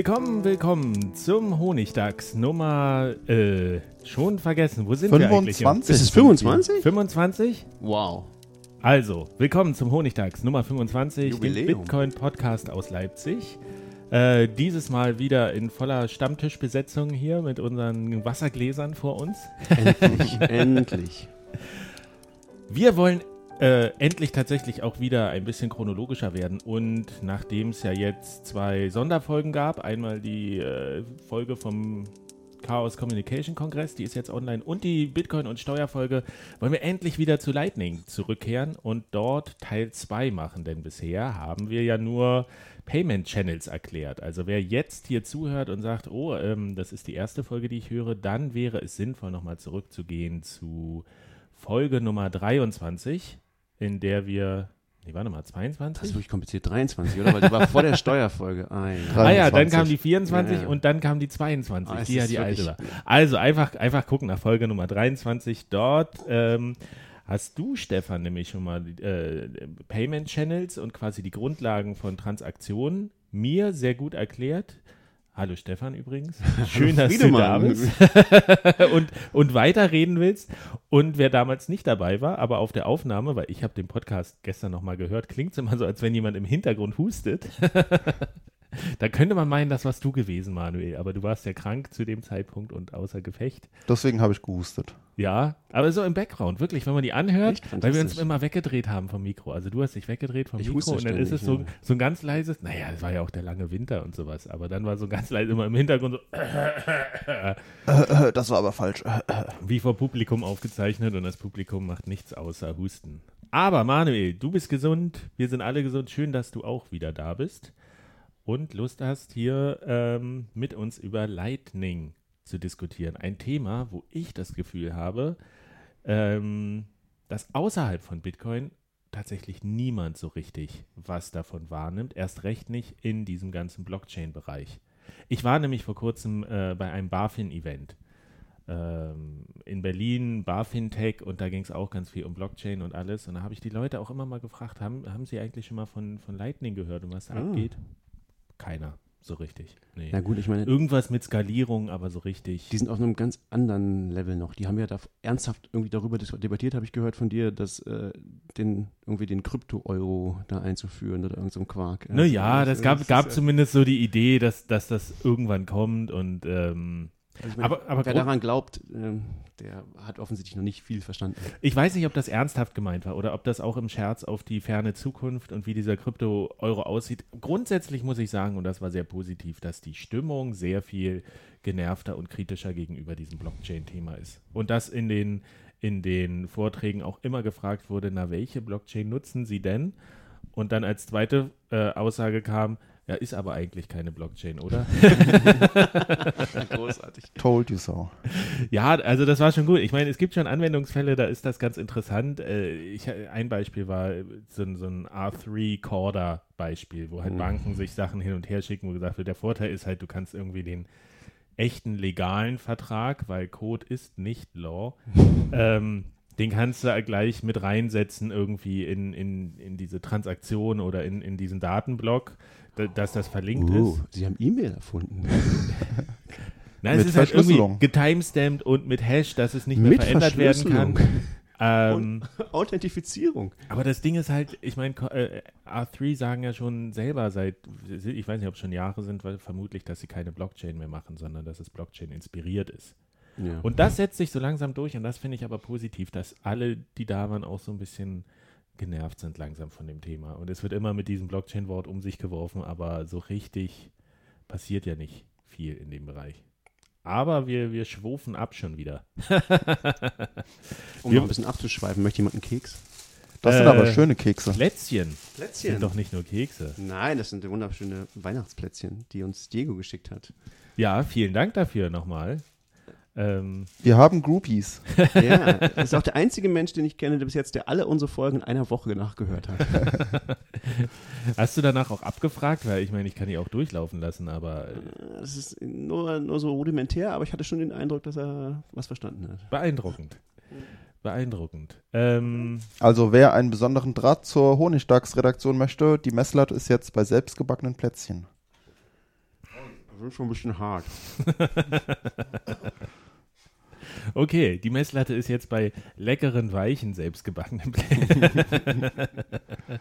Willkommen, willkommen zum Honigdachs Nummer, äh, schon vergessen. Wo sind 25? wir eigentlich? Ist es 25? 25? Wow. Also, willkommen zum Honigdachs Nummer 25, dem Jubiläum. Bitcoin-Podcast aus Leipzig. Äh, dieses Mal wieder in voller Stammtischbesetzung hier mit unseren Wassergläsern vor uns. Endlich, endlich. Wir wollen äh, endlich tatsächlich auch wieder ein bisschen chronologischer werden. Und nachdem es ja jetzt zwei Sonderfolgen gab, einmal die äh, Folge vom Chaos Communication Kongress, die ist jetzt online, und die Bitcoin- und Steuerfolge, wollen wir endlich wieder zu Lightning zurückkehren und dort Teil 2 machen. Denn bisher haben wir ja nur Payment Channels erklärt. Also wer jetzt hier zuhört und sagt, oh, ähm, das ist die erste Folge, die ich höre, dann wäre es sinnvoll, nochmal zurückzugehen zu Folge Nummer 23, in der wir, nee, warte mal, 22? Das ist wirklich kompliziert. 23, oder? Weil die war vor der Steuerfolge. Ein. Ah ja, dann 23. kam die 24 Ja, ja. und dann kam die 22, Ah, die ja die alte war. Also einfach, einfach gucken nach Folge Nummer 23. Dort ähm, hast du, Stefan, nämlich schon mal äh, Payment Channels und quasi die Grundlagen von Transaktionen mir sehr gut erklärt. Hallo Stefan übrigens. Schön, dass du da bist und, und weiterreden willst. Und wer damals nicht dabei war, aber auf der Aufnahme, weil ich habe den Podcast gestern nochmal gehört, klingt es immer so, als wenn jemand im Hintergrund hustet. Da könnte man meinen, das warst du gewesen, Manuel, aber du warst ja krank zu dem Zeitpunkt und außer Gefecht. Deswegen habe ich gehustet. Ja, aber so im Background, wirklich, wenn man die anhört, weil wir uns immer weggedreht haben vom Mikro. Also du hast dich weggedreht vom Ich Mikro und dann ist es so, ja. so ein ganz leises, naja, es war ja auch der lange Winter und sowas, aber dann war so ganz leise immer im Hintergrund so, Äh, äh, das war aber falsch. Wie vor Publikum aufgezeichnet und das Publikum macht nichts außer Husten. Aber Manuel, du bist gesund, wir sind alle gesund. Schön, dass du auch wieder da bist und Lust hast, hier ähm, mit uns über Lightning zu diskutieren. Ein Thema, wo ich das Gefühl habe, ähm, dass außerhalb von Bitcoin tatsächlich niemand so richtig was davon wahrnimmt, erst recht nicht in diesem ganzen Blockchain-Bereich. Ich war nämlich vor kurzem äh, bei einem BaFin-Event ähm, in Berlin, BaFin-Tech und da ging es auch ganz viel um Blockchain und alles. Und da habe ich die Leute auch immer mal gefragt, haben, haben sie eigentlich schon mal von, von Lightning gehört und was da Ah. abgeht? Keiner, so richtig. Nee. Na gut, ich meine, Irgendwas mit Skalierung, aber so richtig. die sind auf einem ganz anderen Level noch. Die haben ja da ernsthaft irgendwie darüber debattiert, habe ich gehört von dir, dass äh, den irgendwie den Krypto-Euro da einzuführen oder irgend so Quark. Naja, das gab, ist, gab äh, zumindest so die Idee, dass, dass das irgendwann kommt und ähm, also meine, aber- aber wer daran glaubt, ähm, der hat offensichtlich noch nicht viel verstanden. ich weiß nicht, ob das ernsthaft gemeint war oder ob das auch im Scherz auf die ferne Zukunft und wie dieser Krypto-Euro aussieht. Grundsätzlich muss ich sagen, und das war sehr positiv, dass die Stimmung sehr viel genervter und kritischer gegenüber diesem Blockchain-Thema ist. Und dass in den, in den Vorträgen auch immer gefragt wurde, na, welche Blockchain nutzen Sie denn? Und dann als zweite äh, Aussage kam, ja, ist aber eigentlich keine Blockchain, oder? Großartig. Told you so. Ja, also das war schon gut. Ich meine, es gibt schon Anwendungsfälle, da ist das ganz interessant. Äh, Ich, ein Beispiel war so, ein- so ein R3-Corder-Beispiel, wo halt Mhm. Banken sich Sachen hin und her schicken, wo gesagt wird, der Vorteil ist halt, du kannst irgendwie den echten legalen Vertrag, weil Code ist nicht Law, ähm, den kannst du gleich mit reinsetzen irgendwie in, in, in diese Transaktion oder in, in diesen Datenblock, da, dass das verlinkt Oh, ist. sie haben E-Mail erfunden. Nein, es ist halt irgendwie getimestamped und mit Hash, dass es nicht mehr Mit verändert werden kann. Ähm, Authentifizierung. aber das Ding ist halt, ich meine, äh, R3 sagen ja schon selber seit, ich weiß nicht, ob es schon Jahre sind, weil vermutlich, dass sie keine Blockchain mehr machen, sondern dass es Blockchain inspiriert ist. Ja. Und das setzt sich so langsam durch und das finde ich aber positiv, dass alle, die da waren, auch so ein bisschen genervt sind langsam von dem Thema. Und es wird immer mit diesem Blockchain-Wort um sich geworfen, aber so richtig passiert ja nicht viel in dem Bereich. Aber wir, wir schwufen ab schon wieder. um wir- noch ein bisschen abzuschweifen, möchte jemand einen Keks? Das sind Äh, aber schöne Kekse. Plätzchen Plätzchen. sind doch nicht nur Kekse. Nein, das sind wunderschöne Weihnachtsplätzchen, die uns Diego geschickt hat. Ja, vielen Dank dafür nochmal. Ähm, Wir haben Groupies. Ja, das ist auch der einzige Mensch, den ich kenne, der bis jetzt, der alle unsere Folgen in einer Woche nachgehört hat. hast du danach auch abgefragt? Weil ich meine, ich kann die auch durchlaufen lassen, aber äh, Das ist nur, nur so rudimentär, aber ich hatte schon den Eindruck, dass er was verstanden hat. beeindruckend. Beeindruckend. Ähm, Also wer einen besonderen Draht zur Honigdachs-Redaktion möchte, die Messlatte ist jetzt bei selbstgebackenen Plätzchen. Das ist schon ein bisschen hart. okay, die Messlatte ist jetzt bei leckeren, weichen, selbstgebackenen Plätzchen.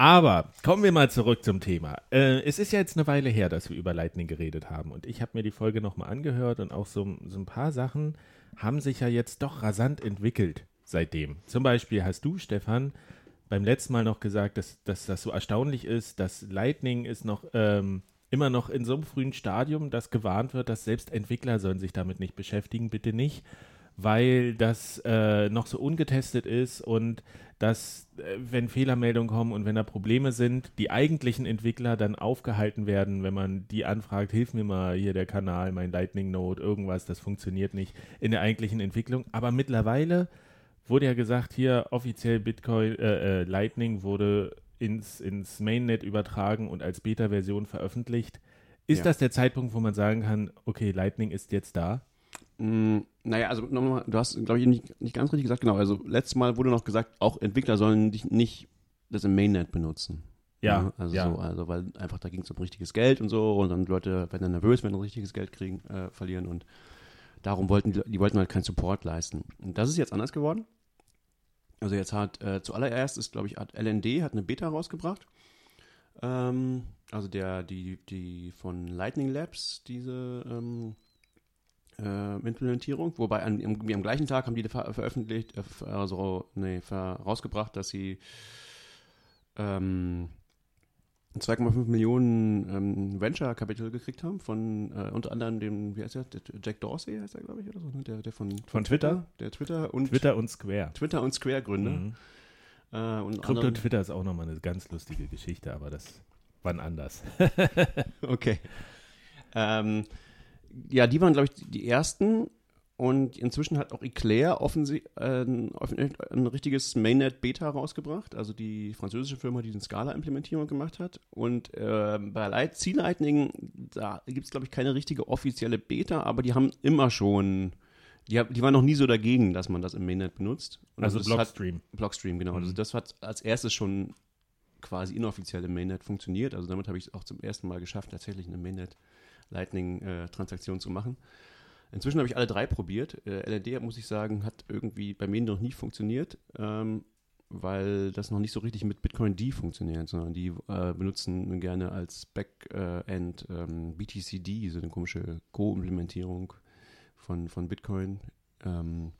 Aber kommen wir mal zurück zum Thema. Äh, es ist ja jetzt eine Weile her, dass wir über Lightning geredet haben. Und ich habe mir die Folge nochmal angehört und auch so, so ein paar Sachen haben sich ja jetzt doch rasant entwickelt seitdem. Zum Beispiel hast du, Stefan, beim letzten Mal noch gesagt, dass, dass das so erstaunlich ist, dass Lightning ist noch ähm, immer noch in so einem frühen Stadium, dass gewarnt wird, dass selbst Entwickler sollen sich damit nicht beschäftigen, bitte nicht, weil das äh, noch so ungetestet ist und dass, äh, wenn Fehlermeldungen kommen und wenn da Probleme sind, die eigentlichen Entwickler dann aufgehalten werden, wenn man die anfragt, hilf mir mal hier der Kanal, mein Lightning Node, irgendwas, das funktioniert nicht in der eigentlichen Entwicklung. Aber mittlerweile wurde ja gesagt, hier offiziell Bitcoin, äh, äh, Lightning wurde ins, ins Mainnet übertragen und als Beta-Version veröffentlicht. Ist Ja. das der Zeitpunkt, wo man sagen kann, okay, Lightning ist jetzt da? Mm, naja, also nochmal, du hast, glaube ich, nicht, nicht ganz richtig gesagt, genau. Also letztes Mal wurde noch gesagt, auch Entwickler sollen dich nicht das im Mainnet benutzen. Ja, also ja. so, also weil einfach da ging es um richtiges Geld und so und dann Leute werden dann nervös, wenn sie richtiges Geld kriegen, äh, verlieren und darum wollten die, die wollten halt keinen Support leisten. Und das ist jetzt anders geworden. Also jetzt hat äh, zuallererst ist, glaube ich, hat LND hat eine Beta rausgebracht. Ähm, also der, die, die von Lightning Labs, diese ähm, äh, Implementierung, wobei an, irgendwie am gleichen Tag haben die ver veröffentlicht, äh, also, nee, ver rausgebracht, dass sie ähm, 2,5 Millionen ähm, Venture-Kapital gekriegt haben von äh, unter anderem dem, wie heißt der, der Jack Dorsey heißt er, glaube ich, oder so, ne? der, der von, Von Twitter? Der Twitter und Twitter und Square. Twitter und Square-Gründer. Mhm. Äh, und Krypto anderen- Twitter ist auch nochmal eine ganz lustige Geschichte, aber das wann anders. Okay. Ähm, ja, die waren, glaube ich, die ersten. Und inzwischen hat auch Eclair offensi äh, ein, richtiges Mainnet-Beta rausgebracht, also die französische Firma, die den Scala-Implementierung gemacht hat. Und äh, bei Light Sea Lightning, da gibt es, glaube ich, keine richtige offizielle Beta, aber die haben immer schon, die, die waren noch nie so dagegen, dass man das im Mainnet benutzt. Und Also das hat- Blockstream. Blockstream, genau. Also Mhm. das hat als erstes schon quasi inoffiziell im Mainnet funktioniert. Also damit habe ich es auch zum ersten Mal geschafft, tatsächlich eine Mainnet Lightning-Transaktion zu machen. Inzwischen habe ich alle drei probiert. Äh, LND, muss ich sagen, hat irgendwie bei mir noch nie funktioniert, ähm, weil das noch nicht so richtig mit Bitcoin D funktioniert, sondern die äh, benutzen gerne als Backend ähm, BTCD, so eine komische Co-Implementierung von, von Bitcoin. Ähm,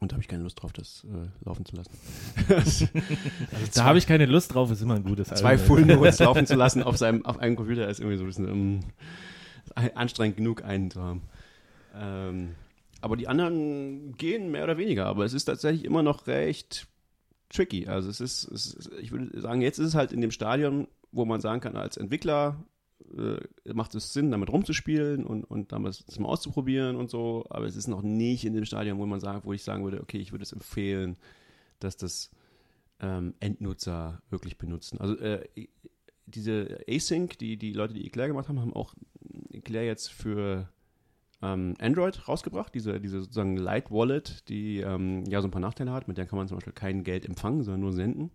und da habe ich keine Lust drauf, das äh, laufen zu lassen. also Da habe ich keine Lust drauf, ist immer ein gutes zwei. Full Nodes laufen zu lassen auf seinem auf einem Computer ist irgendwie so ein bisschen ähm, anstrengend genug, einen zu haben. Ähm, aber die anderen gehen mehr oder weniger, aber es ist tatsächlich immer noch recht tricky. Also es ist, es ist ich würde sagen, jetzt ist es halt in dem Stadium, wo man sagen kann, als Entwickler äh, macht es Sinn, damit rumzuspielen und, und damit das mal auszuprobieren und so, aber es ist noch nicht in dem Stadium, wo man sagt, wo ich sagen würde, okay, ich würde es empfehlen, dass das ähm, Endnutzer wirklich benutzen. Also äh, diese Async, die die Leute, die Eclair gemacht haben, haben auch Eclair jetzt für ähm, Android rausgebracht, diese, diese sozusagen Light Wallet, die ähm, ja so ein paar Nachteile hat, mit der kann man zum Beispiel kein Geld empfangen, sondern nur senden.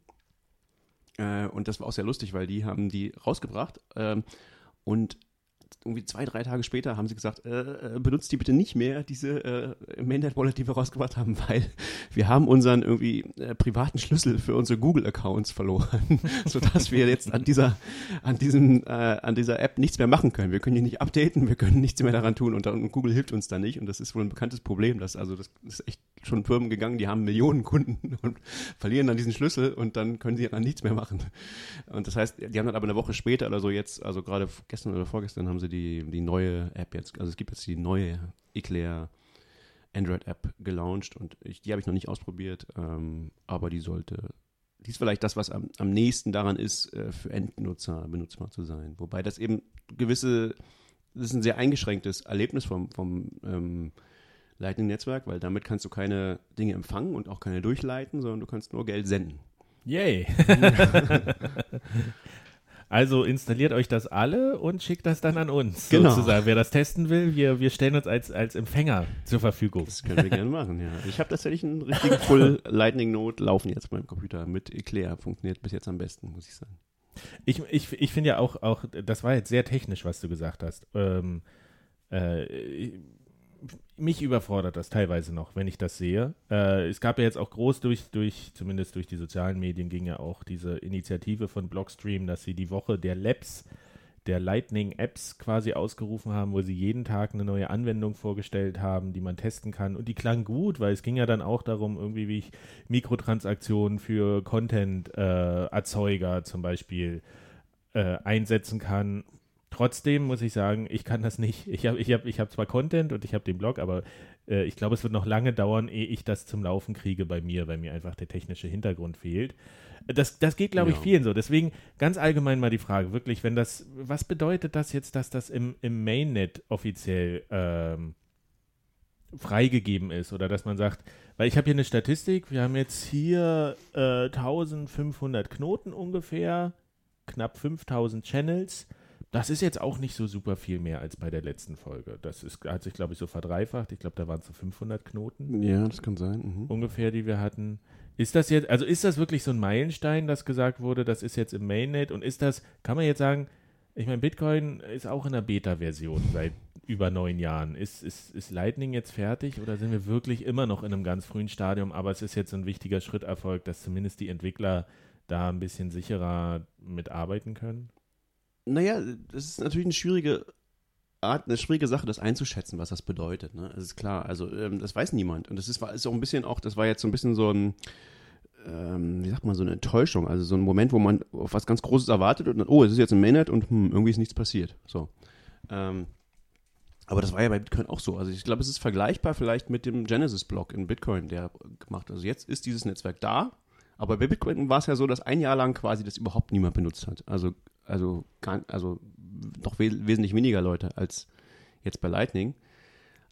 Äh, und das war auch sehr lustig, weil die haben die rausgebracht ähm, und irgendwie zwei, drei Tage später haben sie gesagt, äh, äh benutzt die bitte nicht mehr, diese äh, Mainnet-Wallet, die wir rausgebracht haben, weil wir haben unseren irgendwie äh, privaten Schlüssel für unsere Google-Accounts verloren, sodass wir jetzt an dieser, an diesem, äh, an dieser App nichts mehr machen können. Wir können die nicht updaten, wir können nichts mehr daran tun und, und Google hilft uns da nicht und das ist wohl ein bekanntes Problem, dass also das ist echt schon Firmen gegangen, die haben Millionen Kunden und verlieren dann diesen Schlüssel und dann können sie dann nichts mehr machen. Und das heißt, die haben dann aber eine Woche später oder so jetzt, also gerade gestern oder vorgestern haben sie die, die neue App jetzt, also es gibt jetzt die neue Eclair Android-App gelauncht und ich, die habe ich noch nicht ausprobiert, ähm, aber die sollte, die ist vielleicht das, was am, am nächsten daran ist, äh, für Endnutzer benutzbar zu sein. Wobei das eben gewisse, das ist ein sehr eingeschränktes Erlebnis vom, vom ähm, Lightning-Netzwerk, weil damit kannst du keine Dinge empfangen und auch keine durchleiten, sondern du kannst nur Geld senden. Yay! Also installiert euch das alle und schickt das dann an uns, genau. sozusagen. Wer das testen will, wir, wir stellen uns als, als Empfänger zur Verfügung. Das können wir gerne machen, ja. Ich habe tatsächlich einen richtigen Full Lightning Node laufen jetzt beim Computer mit Eclair. Funktioniert bis jetzt am besten, muss ich sagen. Ich, ich, ich finde ja auch, auch, das war jetzt sehr technisch, was du gesagt hast. Ähm, äh, mich überfordert das teilweise noch, wenn ich das sehe. Äh, es gab ja jetzt auch groß durch, durch, zumindest durch die sozialen Medien, ging ja auch diese Initiative von Blockstream, dass sie die Woche der Labs, der Lightning-Apps quasi ausgerufen haben, wo sie jeden Tag eine neue Anwendung vorgestellt haben, die man testen kann. Und die klang gut, weil es ging ja dann auch darum, irgendwie, wie ich Mikrotransaktionen für Content-Erzeuger äh, zum Beispiel äh, einsetzen kann Trotzdem muss ich sagen, ich kann das nicht. Ich habe ich hab, ich hab zwar Content und ich habe den Blog, aber äh, ich glaube, es wird noch lange dauern, ehe ich das zum Laufen kriege bei mir, weil mir einfach der technische Hintergrund fehlt. Das, das geht, glaube ich, vielen so. Deswegen ganz allgemein mal die Frage, wirklich, wenn das, was bedeutet das jetzt, dass das im, im Mainnet offiziell ähm, freigegeben ist oder dass man sagt, weil ich habe hier eine Statistik, wir haben jetzt hier äh, 1500 Knoten ungefähr, knapp 5000 Channels das ist jetzt auch nicht so super viel mehr als bei der letzten Folge. Das ist, hat sich, glaube ich, so verdreifacht. Ich glaube, da waren es so 500 Knoten. Ja, das kann sein. Mhm. Ungefähr, die wir hatten. Ist das jetzt, also ist das wirklich so ein Meilenstein, das gesagt wurde, das ist jetzt im Mainnet? Und ist das, kann man jetzt sagen, ich meine, Bitcoin ist auch in der Beta-Version seit über neun Jahren. Ist, ist, ist Lightning jetzt fertig oder sind wir wirklich immer noch in einem ganz frühen Stadium? Aber es ist jetzt ein wichtiger Schritt erfolgt, dass zumindest die Entwickler da ein bisschen sicherer mitarbeiten können? Naja, das ist natürlich eine schwierige Art, eine schwierige Sache, das einzuschätzen, was das bedeutet. Ne? Das ist klar. Also, ähm, das weiß niemand. Und das ist, ist auch ein bisschen auch, das war jetzt so ein bisschen so ein, ähm, wie sagt man, so eine Enttäuschung. Also so ein Moment, wo man auf was ganz Großes erwartet und dann, oh, es ist jetzt ein Mainnet und hm, irgendwie ist nichts passiert. So. Ähm, aber das war ja bei Bitcoin auch so. Also ich glaube, es ist vergleichbar vielleicht mit dem Genesis-Block in Bitcoin, der gemacht. Also jetzt ist dieses Netzwerk da, aber bei Bitcoin war es ja so, dass ein Jahr lang quasi das überhaupt niemand benutzt hat. Also also, also noch we wesentlich weniger Leute als jetzt bei Lightning.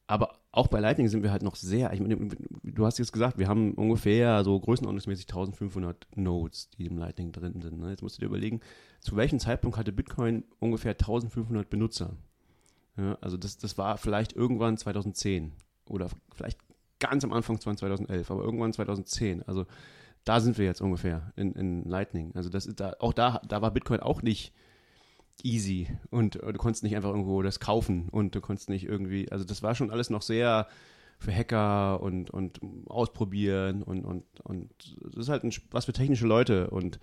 Aber auch bei Lightning sind wir halt noch sehr, ich meine, du hast jetzt gesagt, wir haben ungefähr so größenordnungsmäßig 1500 Nodes, die im Lightning drin sind. Ne? Jetzt musst du dir überlegen, zu welchem Zeitpunkt hatte Bitcoin ungefähr 1500 Benutzer? Ja, also das, das war vielleicht irgendwann 2010 oder vielleicht ganz am Anfang 2011, aber irgendwann 2010. Also da sind wir jetzt ungefähr in, in Lightning. Also das ist da, auch da, da war Bitcoin auch nicht easy und du konntest nicht einfach irgendwo das kaufen und du konntest nicht irgendwie, also das war schon alles noch sehr für Hacker und, und ausprobieren und, und, und das ist halt ein, was für technische Leute und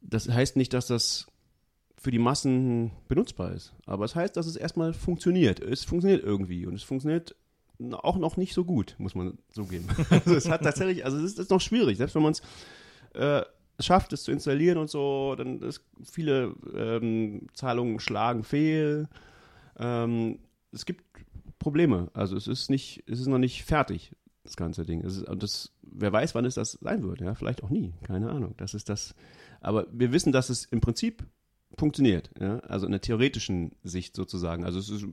das heißt nicht, dass das für die Massen benutzbar ist. Aber es heißt, dass es erstmal funktioniert. Es funktioniert irgendwie und es funktioniert auch noch nicht so gut, muss man zugeben. also es hat tatsächlich, also es ist, ist noch schwierig, selbst wenn man es äh, schafft, es zu installieren und so, dann ist viele ähm, Zahlungen schlagen fehl. Ähm, es gibt Probleme. Also es ist nicht, es ist noch nicht fertig, das ganze Ding. Ist, und das, wer weiß, wann es das sein wird, ja, vielleicht auch nie, keine Ahnung. Das ist das. Aber wir wissen, dass es im Prinzip funktioniert, ja? also in der theoretischen Sicht sozusagen. Also ist,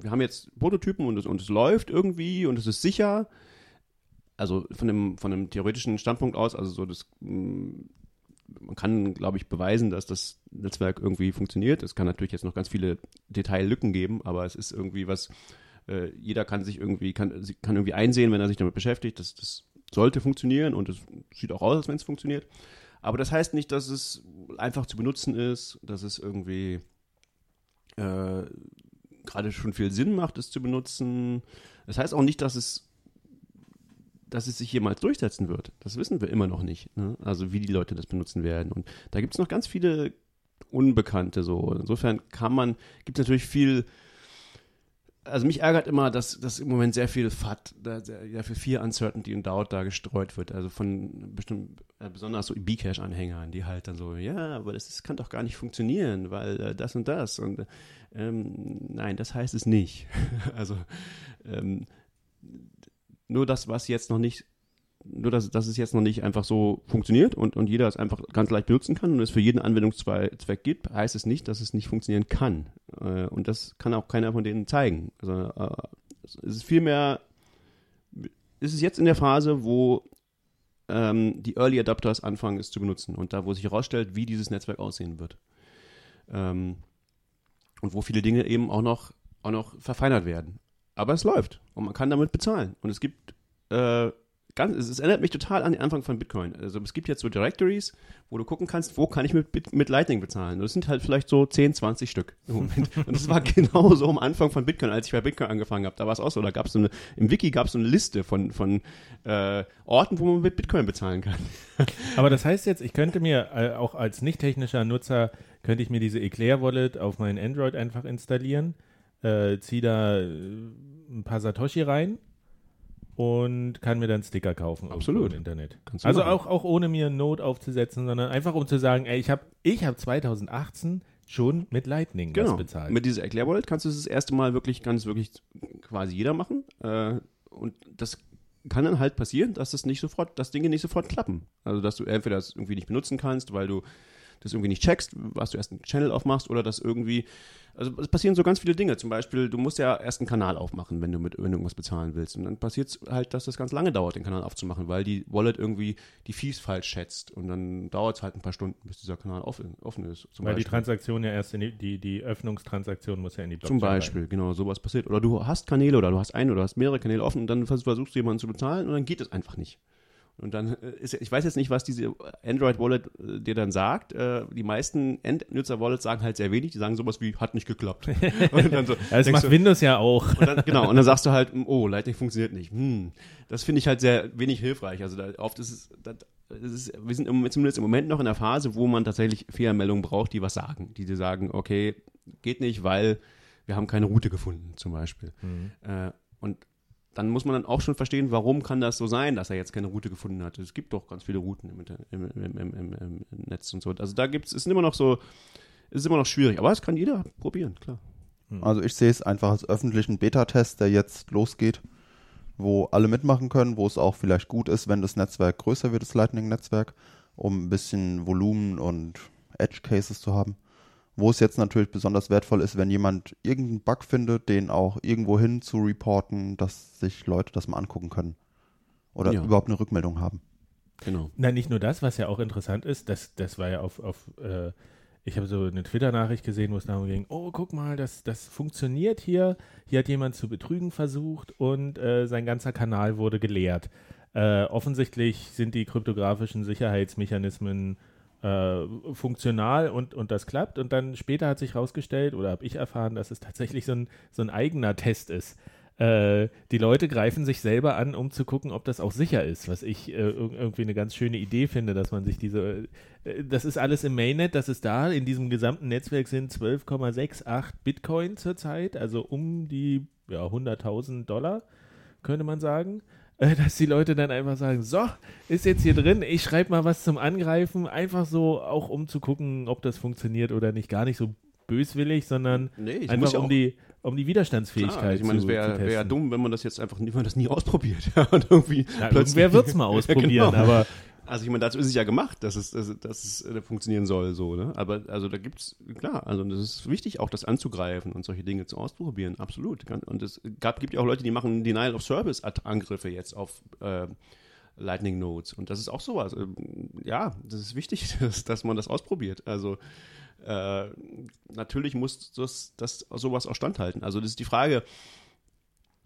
wir haben jetzt Prototypen und es, und es läuft irgendwie und es ist sicher. Also von dem, von dem theoretischen Standpunkt aus, also so das, mm, man kann, glaube ich, beweisen, dass das Netzwerk irgendwie funktioniert. Es kann natürlich jetzt noch ganz viele Detaillücken geben, aber es ist irgendwie was, äh, jeder kann sich irgendwie, kann, kann irgendwie einsehen, wenn er sich damit beschäftigt, dass das sollte funktionieren und es sieht auch aus, als wenn es funktioniert. Aber das heißt nicht, dass es einfach zu benutzen ist, dass es irgendwie äh, gerade schon viel Sinn macht, es zu benutzen. Das heißt auch nicht, dass es dass es sich jemals durchsetzen wird. Das wissen wir immer noch nicht. Ne? Also wie die Leute das benutzen werden. Und da gibt es noch ganz viele Unbekannte so. Insofern kann man, gibt es natürlich viel also mich ärgert immer, dass, dass im Moment sehr viel FAT, sehr viel Fear Uncertainty und Doubt da gestreut wird. Also von bestimmt, äh, besonders so Bcache-Anhängern, die halt dann so, ja, aber das, das kann doch gar nicht funktionieren, weil äh, das und das. Und ähm, nein, das heißt es nicht. also ähm, nur das, was jetzt noch nicht nur dass, dass es jetzt noch nicht einfach so funktioniert und, und jeder es einfach ganz leicht benutzen kann und es für jeden Anwendungszweck gibt, heißt es nicht, dass es nicht funktionieren kann. Äh, und das kann auch keiner von denen zeigen. Also, äh, es ist vielmehr, es ist jetzt in der Phase, wo ähm, die Early Adapters anfangen, es zu benutzen und da, wo sich herausstellt, wie dieses Netzwerk aussehen wird. Ähm, und wo viele Dinge eben auch noch, auch noch verfeinert werden. Aber es läuft und man kann damit bezahlen. Und es gibt äh, ganz, es, erinnert mich total an den Anfang von Bitcoin. Also es gibt jetzt so Directories, wo du gucken kannst, wo kann ich mit, mit Lightning bezahlen. Und das sind halt vielleicht so 10, 20 Stück im Moment. Und das war genau so am Anfang von Bitcoin, als ich bei Bitcoin angefangen habe. Da war es auch so, da gab es so eine, im Wiki gab es so eine Liste von, von äh, Orten, wo man mit Bitcoin bezahlen kann. Aber das heißt jetzt, ich könnte mir äh, auch als nicht technischer Nutzer, könnte ich mir diese Eclair Wallet auf mein Android einfach installieren, äh, ziehe da äh, ein paar Satoshi rein und kann mir dann Sticker kaufen Absolut. im Internet. Also auch, auch ohne mir Note aufzusetzen, sondern einfach um zu sagen, ey, ich habe ich hab 2018 schon mit Lightning genau. was bezahlt. Mit dieser Erklärwallet kannst du es das erste Mal wirklich, kann es wirklich quasi jeder machen. Äh, und das kann dann halt passieren, dass das nicht sofort, dass Dinge nicht sofort klappen. Also dass du entweder das irgendwie nicht benutzen kannst, weil du das irgendwie nicht checkst, was du erst einen Channel aufmachst oder dass irgendwie also es passieren so ganz viele Dinge. Zum Beispiel, du musst ja erst einen Kanal aufmachen, wenn du mit irgendwas bezahlen willst. Und dann passiert es halt, dass das ganz lange dauert, den Kanal aufzumachen, weil die Wallet irgendwie die Fees falsch schätzt. Und dann dauert es halt ein paar Stunden, bis dieser Kanal offen, offen ist. weil Beispiel. die Transaktion ja erst in die, die, die Öffnungstransaktion muss ja in die Blockchain Zum Beispiel, rein. genau, sowas passiert. Oder du hast Kanäle oder du hast einen oder hast mehrere Kanäle offen und dann versuchst du jemanden zu bezahlen und dann geht es einfach nicht. Und dann äh, ist, ich weiß jetzt nicht, was diese Android-Wallet äh, dir dann sagt. Äh, die meisten Endnutzer-Wallets sagen halt sehr wenig. Die sagen sowas wie, hat nicht geklappt. Und dann so, ja, das macht du, Windows ja auch. Und dann, genau, und dann sagst du halt, oh, Lightning funktioniert nicht. Hm, das finde ich halt sehr wenig hilfreich. Also da, oft ist es, das, ist, wir sind im, zumindest im Moment noch in der Phase, wo man tatsächlich Fehlermeldungen braucht, die was sagen. Die dir sagen, okay, geht nicht, weil wir haben keine Route gefunden, zum Beispiel. Mhm. Äh, und dann muss man dann auch schon verstehen, warum kann das so sein, dass er jetzt keine Route gefunden hat. Es gibt doch ganz viele Routen im, im, im, im Netz und so. Also da gibt es, ist immer noch so, ist immer noch schwierig. Aber es kann jeder probieren, klar. Hm. Also ich sehe es einfach als öffentlichen Beta-Test, der jetzt losgeht, wo alle mitmachen können, wo es auch vielleicht gut ist, wenn das Netzwerk größer wird, das Lightning-Netzwerk, um ein bisschen Volumen und Edge-Cases zu haben. Wo es jetzt natürlich besonders wertvoll ist, wenn jemand irgendeinen Bug findet, den auch irgendwo hin zu reporten, dass sich Leute das mal angucken können. Oder ja. überhaupt eine Rückmeldung haben. Genau. Nein, nicht nur das, was ja auch interessant ist, das, das war ja auf, auf äh, ich habe so eine Twitter-Nachricht gesehen, wo es darum ging, oh, guck mal, das, das funktioniert hier. Hier hat jemand zu betrügen versucht und äh, sein ganzer Kanal wurde geleert. Äh, offensichtlich sind die kryptografischen Sicherheitsmechanismen äh, funktional und, und das klappt. Und dann später hat sich herausgestellt oder habe ich erfahren, dass es tatsächlich so ein, so ein eigener Test ist. Äh, die Leute greifen sich selber an, um zu gucken, ob das auch sicher ist, was ich äh, irgendwie eine ganz schöne Idee finde, dass man sich diese, äh, das ist alles im Mainnet, das ist da, in diesem gesamten Netzwerk sind 12,68 Bitcoin zurzeit, also um die ja, 100.000 Dollar, könnte man sagen. Äh, dass die Leute dann einfach sagen, so, ist jetzt hier drin, ich schreibe mal was zum Angreifen, einfach so auch um zu gucken, ob das funktioniert oder nicht, gar nicht so böswillig, sondern nee, einfach um die, um die Widerstandsfähigkeit klar, ich meine, es wäre wär dumm, wenn man das jetzt einfach, wenn man das nie ausprobiert. und irgendwie ja, irgendwer wird es mal ausprobieren, genau. aber also ich meine, dazu ist es ja gemacht, dass es, dass, dass es äh, funktionieren soll, so, ne? Aber also da gibt's, klar, also das ist wichtig, auch das anzugreifen und solche Dinge zu ausprobieren, absolut. Und es gab, gibt ja auch Leute, die machen Denial of Service Angriffe jetzt auf äh, Lightning Nodes. Und das ist auch sowas. Ähm, ja, das ist wichtig, dass, dass man das ausprobiert. Also äh, natürlich muss das, das sowas auch standhalten. Also das ist die Frage,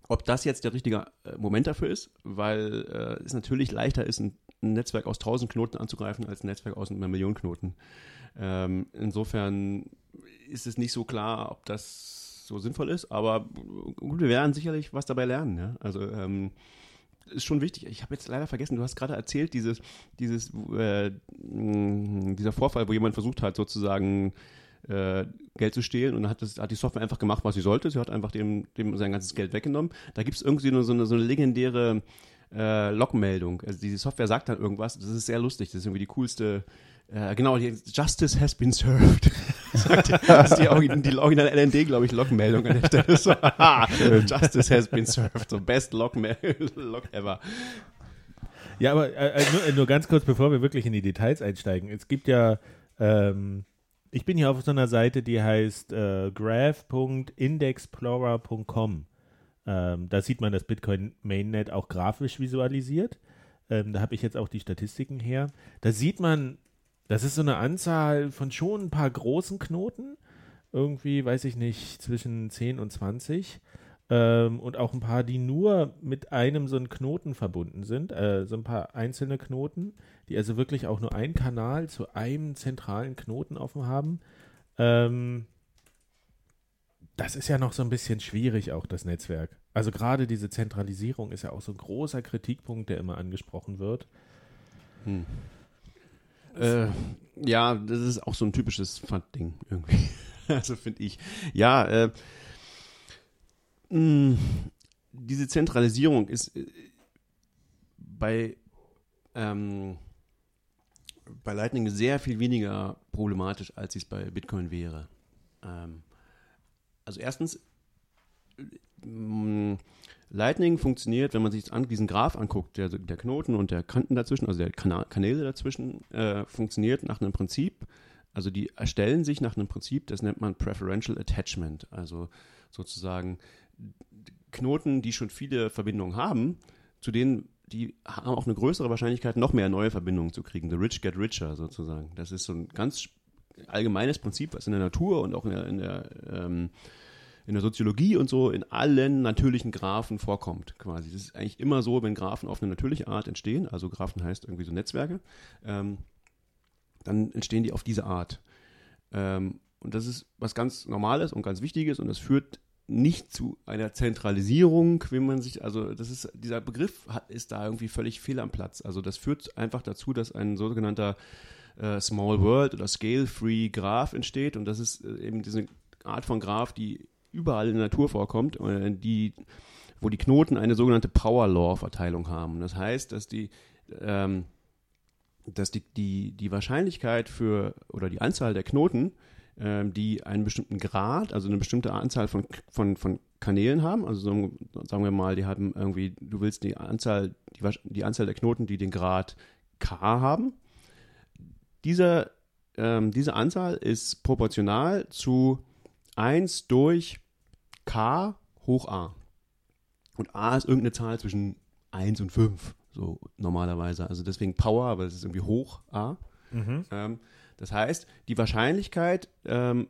ob das jetzt der richtige äh, Moment dafür ist, weil äh, es natürlich leichter ist, ein ein Netzwerk aus 1000 Knoten anzugreifen als ein Netzwerk aus einer Million Knoten. Ähm, insofern ist es nicht so klar, ob das so sinnvoll ist. Aber gut, wir werden sicherlich was dabei lernen. Ja? Also ähm, ist schon wichtig. Ich habe jetzt leider vergessen, du hast gerade erzählt, dieses, dieses, äh, dieser Vorfall, wo jemand versucht hat, sozusagen äh, Geld zu stehlen und hat, das, hat die Software einfach gemacht, was sie sollte. Sie hat einfach dem, dem sein ganzes Geld weggenommen. Da gibt es irgendwie nur so eine, so eine legendäre äh, Logmeldung. Also diese Software sagt dann irgendwas. Das ist sehr lustig. Das ist irgendwie die coolste. Äh, genau, die Justice has been served. das ist die, die originale LND, glaube ich, Logmeldung an der Stelle. So, aha, Justice has been served. So best Log, Log ever. Ja, aber äh, äh, nur, nur, ganz kurz, bevor wir wirklich in die Details einsteigen. Es gibt ja, ähm, ich bin hier auf so einer Seite, die heißt äh, graph.indexplorer.com. Ähm, da sieht man das Bitcoin Mainnet auch grafisch visualisiert. Ähm, da habe ich jetzt auch die Statistiken her. Da sieht man, das ist so eine Anzahl von schon ein paar großen Knoten. Irgendwie, weiß ich nicht, zwischen 10 und 20. Ähm, und auch ein paar, die nur mit einem so einen Knoten verbunden sind. Äh, so ein paar einzelne Knoten, die also wirklich auch nur einen Kanal zu einem zentralen Knoten offen haben. Ähm, das ist ja noch so ein bisschen schwierig, auch das Netzwerk. Also gerade diese Zentralisierung ist ja auch so ein großer Kritikpunkt, der immer angesprochen wird. Hm. Äh, ja, das ist auch so ein typisches FAT-Ding irgendwie. also finde ich. Ja, äh, mh, hm, diese Zentralisierung ist äh, bei, ähm, bei Lightning sehr viel weniger problematisch, als es bei Bitcoin wäre. Ähm, also erstens, mm, Lightning funktioniert, wenn man sich an, diesen Graph anguckt, der, der Knoten und der Kanten dazwischen, also der Kanäle dazwischen, äh, funktioniert nach einem Prinzip, also die erstellen sich nach einem Prinzip, das nennt man Preferential Attachment, also sozusagen Knoten, die schon viele Verbindungen haben, zu denen die haben auch eine größere Wahrscheinlichkeit, noch mehr neue Verbindungen zu kriegen. The rich get richer sozusagen. Das ist so ein ganz allgemeines Prinzip, was in der Natur und auch in der, in der, ähm, in der Soziologie und so in allen natürlichen Graphen vorkommt, quasi. Das ist eigentlich immer so, wenn Graphen auf eine natürliche Art entstehen, also Graphen heißt irgendwie so Netzwerke, ähm, dann entstehen die auf diese Art. Ähm, und das ist was ganz Normales und ganz Wichtiges und das führt nicht zu einer Zentralisierung, wie man sich, also das ist, dieser Begriff hat, ist da irgendwie völlig fehl am Platz. Also das führt einfach dazu, dass ein sogenannter äh, Small World oder Scale-Free Graph entsteht. Und das ist äh, eben diese Art von Graph, die überall in der Natur vorkommt, äh, die, wo die Knoten eine sogenannte Power Law-Verteilung haben. Das heißt, dass die ähm, dass die, die, die Wahrscheinlichkeit für oder die Anzahl der Knoten, ähm, die einen bestimmten Grad, also eine bestimmte Anzahl von, von, von Kanälen haben, also sagen wir mal, die haben irgendwie, du willst die Anzahl, die, die Anzahl der Knoten, die den Grad K haben, diese, ähm, diese Anzahl ist proportional zu 1 durch k hoch a. Und a ist irgendeine Zahl zwischen 1 und 5, so normalerweise. Also deswegen Power, aber es ist irgendwie hoch a. Mhm. Ähm, das heißt, die Wahrscheinlichkeit ähm,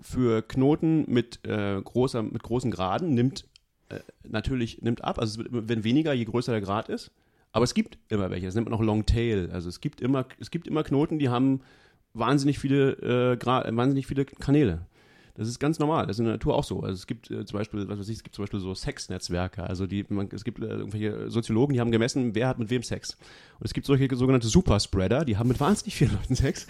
für Knoten mit, äh, großer, mit großen Graden nimmt äh, natürlich nimmt ab. Also es wird, wenn weniger, je größer der Grad ist. Aber es gibt immer welche. Das nennt man auch Long Tail. Also es gibt immer, es gibt immer Knoten, die haben wahnsinnig viele, äh, wahnsinnig viele Kanäle. Das ist ganz normal. Das ist in der Natur auch so. Also es gibt äh, zum Beispiel, was weiß ich, es gibt zum Beispiel so Sexnetzwerke. Also die, man, es gibt äh, irgendwelche Soziologen, die haben gemessen, wer hat mit wem Sex. Und es gibt solche sogenannte Superspreader, die haben mit wahnsinnig vielen Leuten Sex.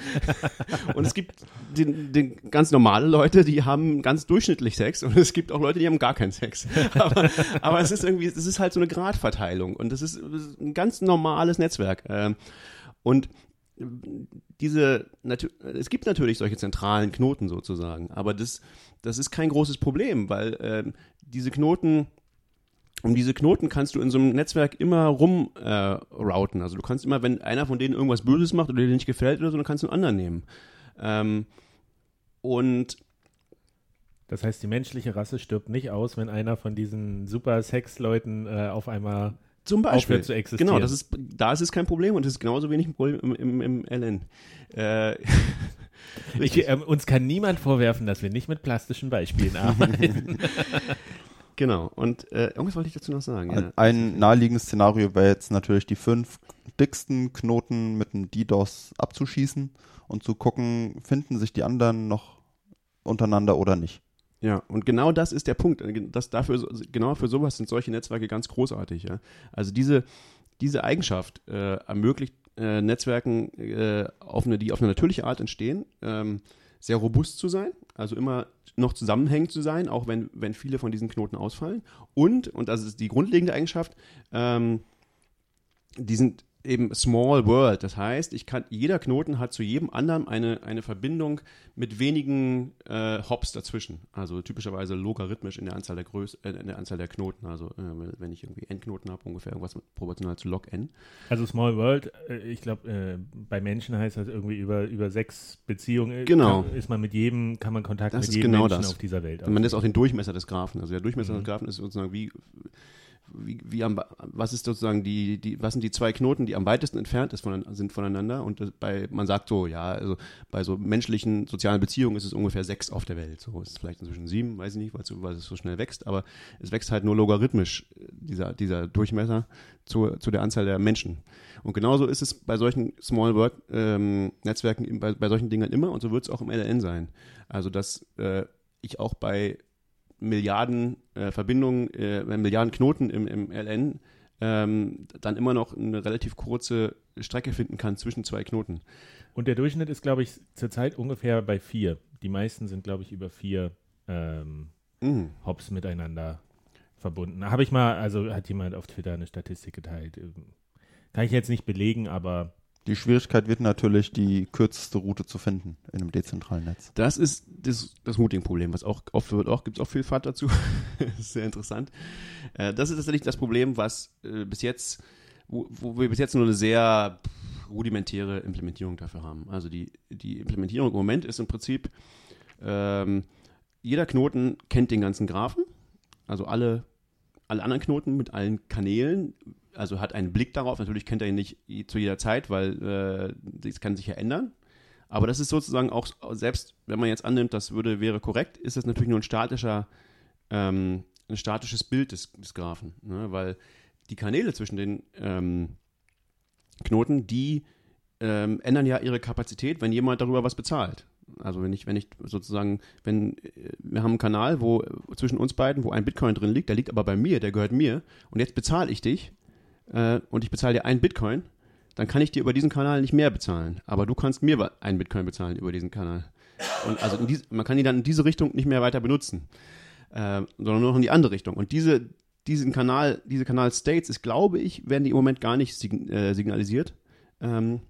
und es gibt den, den ganz normale Leute, die haben ganz durchschnittlich Sex. Und es gibt auch Leute, die haben gar keinen Sex. aber, aber es ist irgendwie, es ist halt so eine Gradverteilung. Und das ist, das ist ein ganz normales Netzwerk. Ähm, und diese, es gibt natürlich solche zentralen Knoten sozusagen, aber das, das ist kein großes Problem, weil äh, diese Knoten, um diese Knoten kannst du in so einem Netzwerk immer rumrouten. Äh, also du kannst immer, wenn einer von denen irgendwas Böses macht oder dir nicht gefällt oder so, dann kannst du einen anderen nehmen. Ähm, und das heißt, die menschliche Rasse stirbt nicht aus, wenn einer von diesen super Sex-Leuten äh, auf einmal zum Beispiel. zu existieren. Genau, das ist, da ist es kein Problem und es ist genauso wenig ein Problem im, im, im LN. Äh, ich, äh, uns kann niemand vorwerfen, dass wir nicht mit plastischen Beispielen arbeiten. genau, und äh, irgendwas wollte ich dazu noch sagen. Ja. Ein naheliegendes Szenario wäre jetzt natürlich die fünf dicksten Knoten mit einem DDoS abzuschießen und zu gucken, finden sich die anderen noch untereinander oder nicht. Ja, und genau das ist der Punkt. Das dafür, genau für sowas sind solche Netzwerke ganz großartig. Ja? Also diese, diese Eigenschaft äh, ermöglicht äh, Netzwerken, äh, auf eine, die auf eine natürliche Art entstehen, ähm, sehr robust zu sein, also immer noch zusammenhängend zu sein, auch wenn, wenn viele von diesen Knoten ausfallen. Und, und das ist die grundlegende Eigenschaft, ähm, die sind eben Small World. Das heißt, ich kann, jeder Knoten hat zu jedem anderen eine, eine Verbindung mit wenigen äh, Hops dazwischen. Also typischerweise logarithmisch in der Anzahl der Größe, äh, in der Anzahl der Knoten. Also äh, wenn ich irgendwie n-Knoten habe, ungefähr irgendwas proportional zu log n. Also Small World, äh, ich glaube, äh, bei Menschen heißt das irgendwie über, über sechs Beziehungen. Genau. Kann, ist man mit jedem, kann man Kontakt Das mit jedem genau Menschen das. auf dieser Welt. Man ist auch den Durchmesser des Graphen. Also der Durchmesser Mhm. des Graphen ist sozusagen wie, wie, wie am, was ist sozusagen die, die, was sind die zwei Knoten, die am weitesten entfernt ist von, sind voneinander? Und bei, man sagt so, ja, also bei so menschlichen sozialen Beziehungen ist es ungefähr sechs auf der Welt. So ist es vielleicht inzwischen sieben, weiß ich nicht, weil es, so- schnell wächst, aber es wächst halt nur logarithmisch, äh, dieser, dieser Durchmesser zu, zu der Anzahl der Menschen. Und genauso ist es bei solchen Small World ähm, Netzwerken, bei, bei solchen Dingern immer und so wird es auch im LLN sein. Also, dass äh, ich auch bei Milliarden äh, Verbindungen, äh, Milliarden Knoten im, im LN ähm, dann immer noch eine relativ kurze Strecke finden kann zwischen zwei Knoten. Und der Durchschnitt ist, glaube ich, zurzeit ungefähr bei vier. Die meisten sind, glaube ich, über vier ähm, Mhm. Hops miteinander verbunden. Habe ich mal, also hat jemand auf Twitter eine Statistik geteilt. Ähm, Kann ich jetzt nicht belegen, aber Die Schwierigkeit wird natürlich, die kürzeste Route zu finden in einem dezentralen Netz. Das ist das, das Routing-Problem, was auch oft wird, auch gibt es auch viel Fahrt dazu. das ist sehr interessant. Äh, das ist tatsächlich das Problem, was äh, bis jetzt, wo, wo wir bis jetzt nur eine sehr rudimentäre Implementierung dafür haben. Also die, die Implementierung im Moment ist im Prinzip, ähm, jeder Knoten kennt den ganzen Graphen, also alle, alle anderen Knoten mit allen Kanälen, also hat einen Blick darauf. Natürlich kennt er ihn nicht zu jeder Zeit, weil äh, das kann sich ja ändern. Aber das ist sozusagen auch, selbst wenn man jetzt annimmt, das würde, wäre korrekt, ist das natürlich nur ein statischer, ähm, ein statisches Bild des, des Graphen. Ne? Weil die Kanäle zwischen den ähm, Knoten, die ähm, ändern ja ihre Kapazität, wenn jemand darüber was bezahlt. Also wenn ich, wenn ich sozusagen, wenn äh, wir haben einen Kanal, wo zwischen uns beiden, wo ein Bitcoin drin liegt, der liegt aber bei mir, der gehört mir, und jetzt bezahle ich dich äh, und ich bezahle dir einen Bitcoin, dann kann ich dir über diesen Kanal nicht mehr bezahlen. Aber du kannst mir einen Bitcoin bezahlen über diesen Kanal. Und also in dies, man kann ihn dann in diese Richtung nicht mehr weiter benutzen, äh, sondern nur noch in die andere Richtung. Und diese, diesen Kanal, diese Kanal-States ist, glaube ich, werden die im Moment gar nicht sign, äh, signalisiert. Ähm,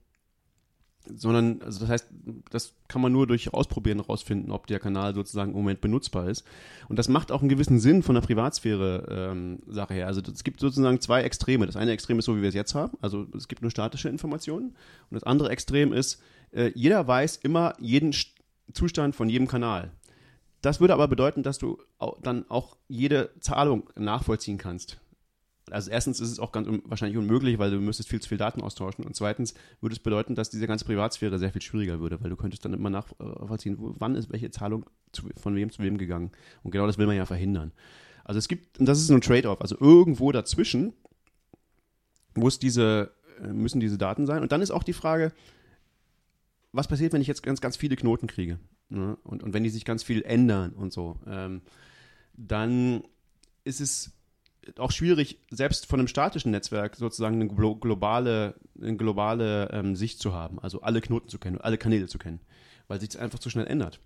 sondern, also das heißt, das kann man nur durch Ausprobieren rausfinden, ob der Kanal sozusagen im Moment benutzbar ist. Und das macht auch einen gewissen Sinn von der Privatsphäre-Sache her. Also es gibt sozusagen zwei Extreme. Das eine Extrem ist so, wie wir es jetzt haben. Also es gibt nur statische Informationen. Und das andere Extrem ist, äh, jeder weiß immer jeden St- Zustand von jedem Kanal. Das würde aber bedeuten, dass du au- dann auch jede Zahlung nachvollziehen kannst. Also erstens ist es auch ganz un wahrscheinlich unmöglich, weil du müsstest viel zu viel Daten austauschen. Und zweitens würde es bedeuten, dass diese ganze Privatsphäre sehr viel schwieriger würde, weil du könntest dann immer nachvollziehen, wo, wann ist welche Zahlung zu, von wem zu wem gegangen. Und genau das will man ja verhindern. Also es gibt, und das ist ein Trade-off, also irgendwo dazwischen muss diese, äh, müssen diese Daten sein. Und dann ist auch die Frage, was passiert, wenn ich jetzt ganz, ganz viele Knoten kriege? Ne? Und, und wenn die sich ganz viel ändern und so, ähm, dann ist es auch schwierig, selbst von einem statischen Netzwerk sozusagen eine glo globale, eine globale ähm, Sicht zu haben, also alle Knoten zu kennen, alle Kanäle zu kennen, weil sich das einfach zu schnell ändert.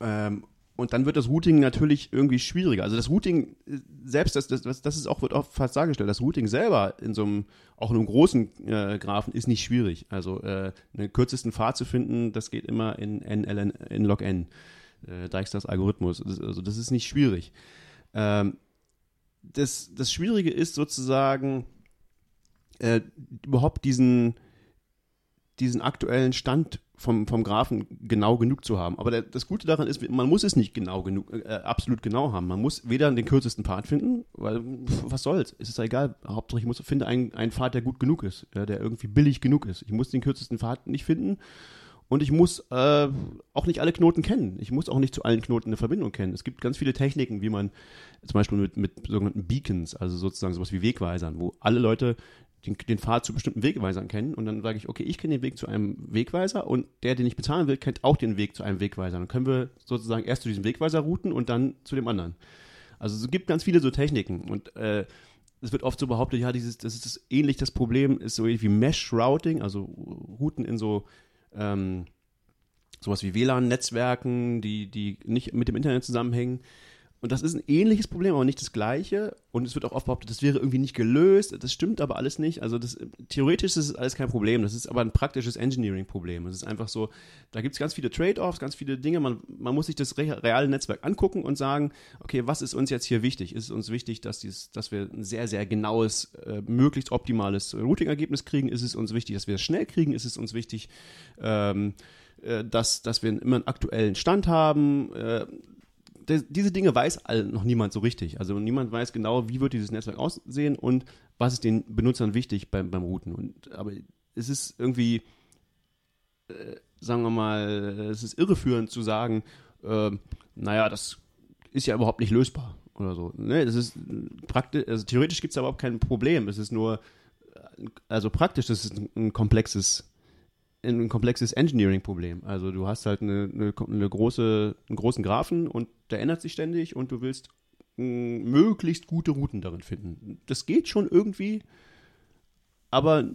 Ähm, und dann wird das Routing natürlich irgendwie schwieriger. Also das Routing äh, selbst, das, das, das ist auch, wird oft fast dargestellt, das Routing selber in so einem, auch in einem großen äh, Graphen ist nicht schwierig. Also äh, einen kürzesten Pfad zu finden, das geht immer in, in, in, in log n. Äh, Dijkstras Algorithmus. Also das ist nicht schwierig. Ähm, das, das Schwierige ist sozusagen äh, überhaupt diesen, diesen aktuellen Stand vom, vom Graphen genau genug zu haben. Aber der, das Gute daran ist, man muss es nicht genau genug, äh, absolut genau haben. Man muss weder den kürzesten Pfad finden, weil was soll's, es ist ja egal. Hauptsache ich muss finde einen, einen Pfad, der gut genug ist, ja, der irgendwie billig genug ist. Ich muss den kürzesten Pfad nicht finden und ich muss äh, auch nicht alle Knoten kennen. Ich muss auch nicht zu allen Knoten eine Verbindung kennen. Es gibt ganz viele Techniken, wie man zum Beispiel mit, mit sogenannten Beacons, also sozusagen sowas wie Wegweisern, wo alle Leute den, den Pfad zu bestimmten Wegweisern kennen und dann sage ich, okay, ich kenne den Weg zu einem Wegweiser und der, den ich bezahlen will, kennt auch den Weg zu einem Wegweiser. Dann können wir sozusagen erst zu diesem Wegweiser routen und dann zu dem anderen. Also es gibt ganz viele so Techniken und äh, es wird oft so behauptet, ja, dieses, das ist das, ähnlich das Problem, ist so wie Mesh-Routing, also Routen in so ähm, sowas wie WLAN-Netzwerken, die, die nicht mit dem Internet zusammenhängen. Und das ist ein ähnliches Problem, aber nicht das gleiche. Und es wird auch oft behauptet, das wäre irgendwie nicht gelöst. Das stimmt aber alles nicht. Also das, theoretisch ist es alles kein Problem. Das ist aber ein praktisches Engineering-Problem. Es ist einfach so, da gibt es ganz viele Trade-offs, ganz viele Dinge. Man, man muss sich das reale Netzwerk angucken und sagen, okay, was ist uns jetzt hier wichtig? Ist es uns wichtig, dass, dies, dass wir ein sehr, sehr genaues, äh, möglichst optimales Routing-Ergebnis kriegen? Ist es uns wichtig, dass wir es schnell kriegen? Ist es uns wichtig, ähm, äh, dass, dass wir immer einen aktuellen Stand haben? Äh, diese Dinge weiß noch niemand so richtig. Also niemand weiß genau, wie wird dieses Netzwerk aussehen und was ist den Benutzern wichtig beim, beim Routen. Und, aber es ist irgendwie, äh, sagen wir mal, es ist irreführend zu sagen, äh, naja, das ist ja überhaupt nicht lösbar oder so. Ne, das ist praktisch, also theoretisch gibt es überhaupt kein Problem. Es ist nur, also praktisch, das ist ein, ein komplexes ein komplexes Engineering-Problem. Also du hast halt eine, eine, eine, große, einen großen Graphen und der ändert sich ständig und du willst möglichst gute Routen darin finden. Das geht schon irgendwie, aber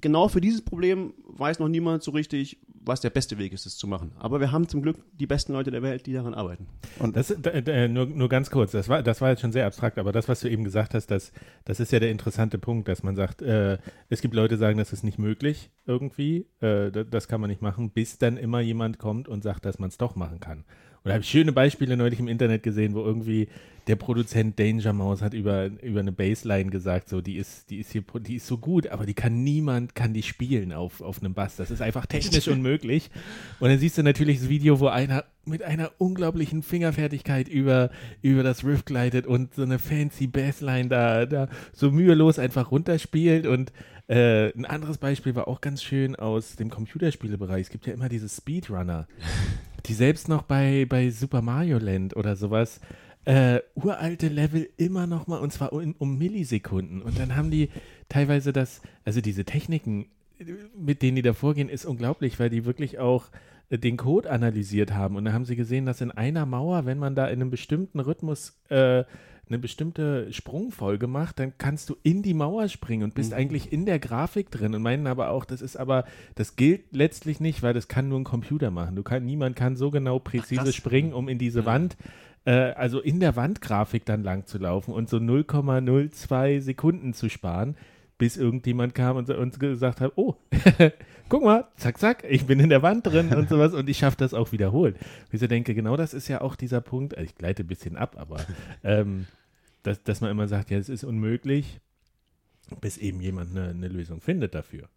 genau für dieses Problem weiß noch niemand so richtig, was der beste Weg ist, es zu machen. Aber wir haben zum Glück die besten Leute der Welt, die daran arbeiten. Und das, äh, nur, nur ganz kurz, das war, das war jetzt schon sehr abstrakt, aber das, was du eben gesagt hast, das, das ist ja der interessante Punkt, dass man sagt, äh, es gibt Leute, die sagen, das ist nicht möglich irgendwie, äh, das, das kann man nicht machen, bis dann immer jemand kommt und sagt, dass man es doch machen kann. Und da habe ich schöne Beispiele neulich im Internet gesehen, wo irgendwie der Produzent Danger Mouse hat über, über eine Bassline gesagt, so, die ist, die ist hier, die ist so gut, aber die kann niemand, kann die spielen auf, auf einem Bass. Das ist einfach technisch unmöglich. Und dann siehst du natürlich das Video, wo einer mit einer unglaublichen Fingerfertigkeit über, über das Riff gleitet und so eine fancy Bassline da, da so mühelos einfach runterspielt und äh, ein anderes Beispiel war auch ganz schön aus dem Computerspielebereich. Es gibt ja immer diese Speedrunner, die selbst noch bei, bei Super Mario Land oder sowas äh, uralte Level immer noch mal und zwar um, um, Millisekunden. Und dann haben die teilweise das, also diese Techniken, mit denen die da vorgehen, ist unglaublich, weil die wirklich auch äh, den Code analysiert haben. Und da haben sie gesehen, dass in einer Mauer, wenn man da in einem bestimmten Rhythmus äh, eine bestimmte Sprungfolge macht, dann kannst du in die Mauer springen und bist mhm. eigentlich in der Grafik drin und meinen aber auch, das ist aber, das gilt letztlich nicht, weil das kann nur ein Computer machen. Du kann, niemand kann so genau präzise Ach, springen, um in diese ja. Wand, äh, also in der Wandgrafik dann lang zu laufen und so 0,02 Sekunden zu sparen bis irgendjemand kam und uns gesagt hat, oh, guck mal, zack, zack, ich bin in der Wand drin und sowas und ich schaffe das auch wiederholt. Ich so denke, genau das ist ja auch dieser Punkt, also ich gleite ein bisschen ab, aber ähm, dass, dass man immer sagt, ja, es ist unmöglich, bis eben jemand eine, eine Lösung findet dafür.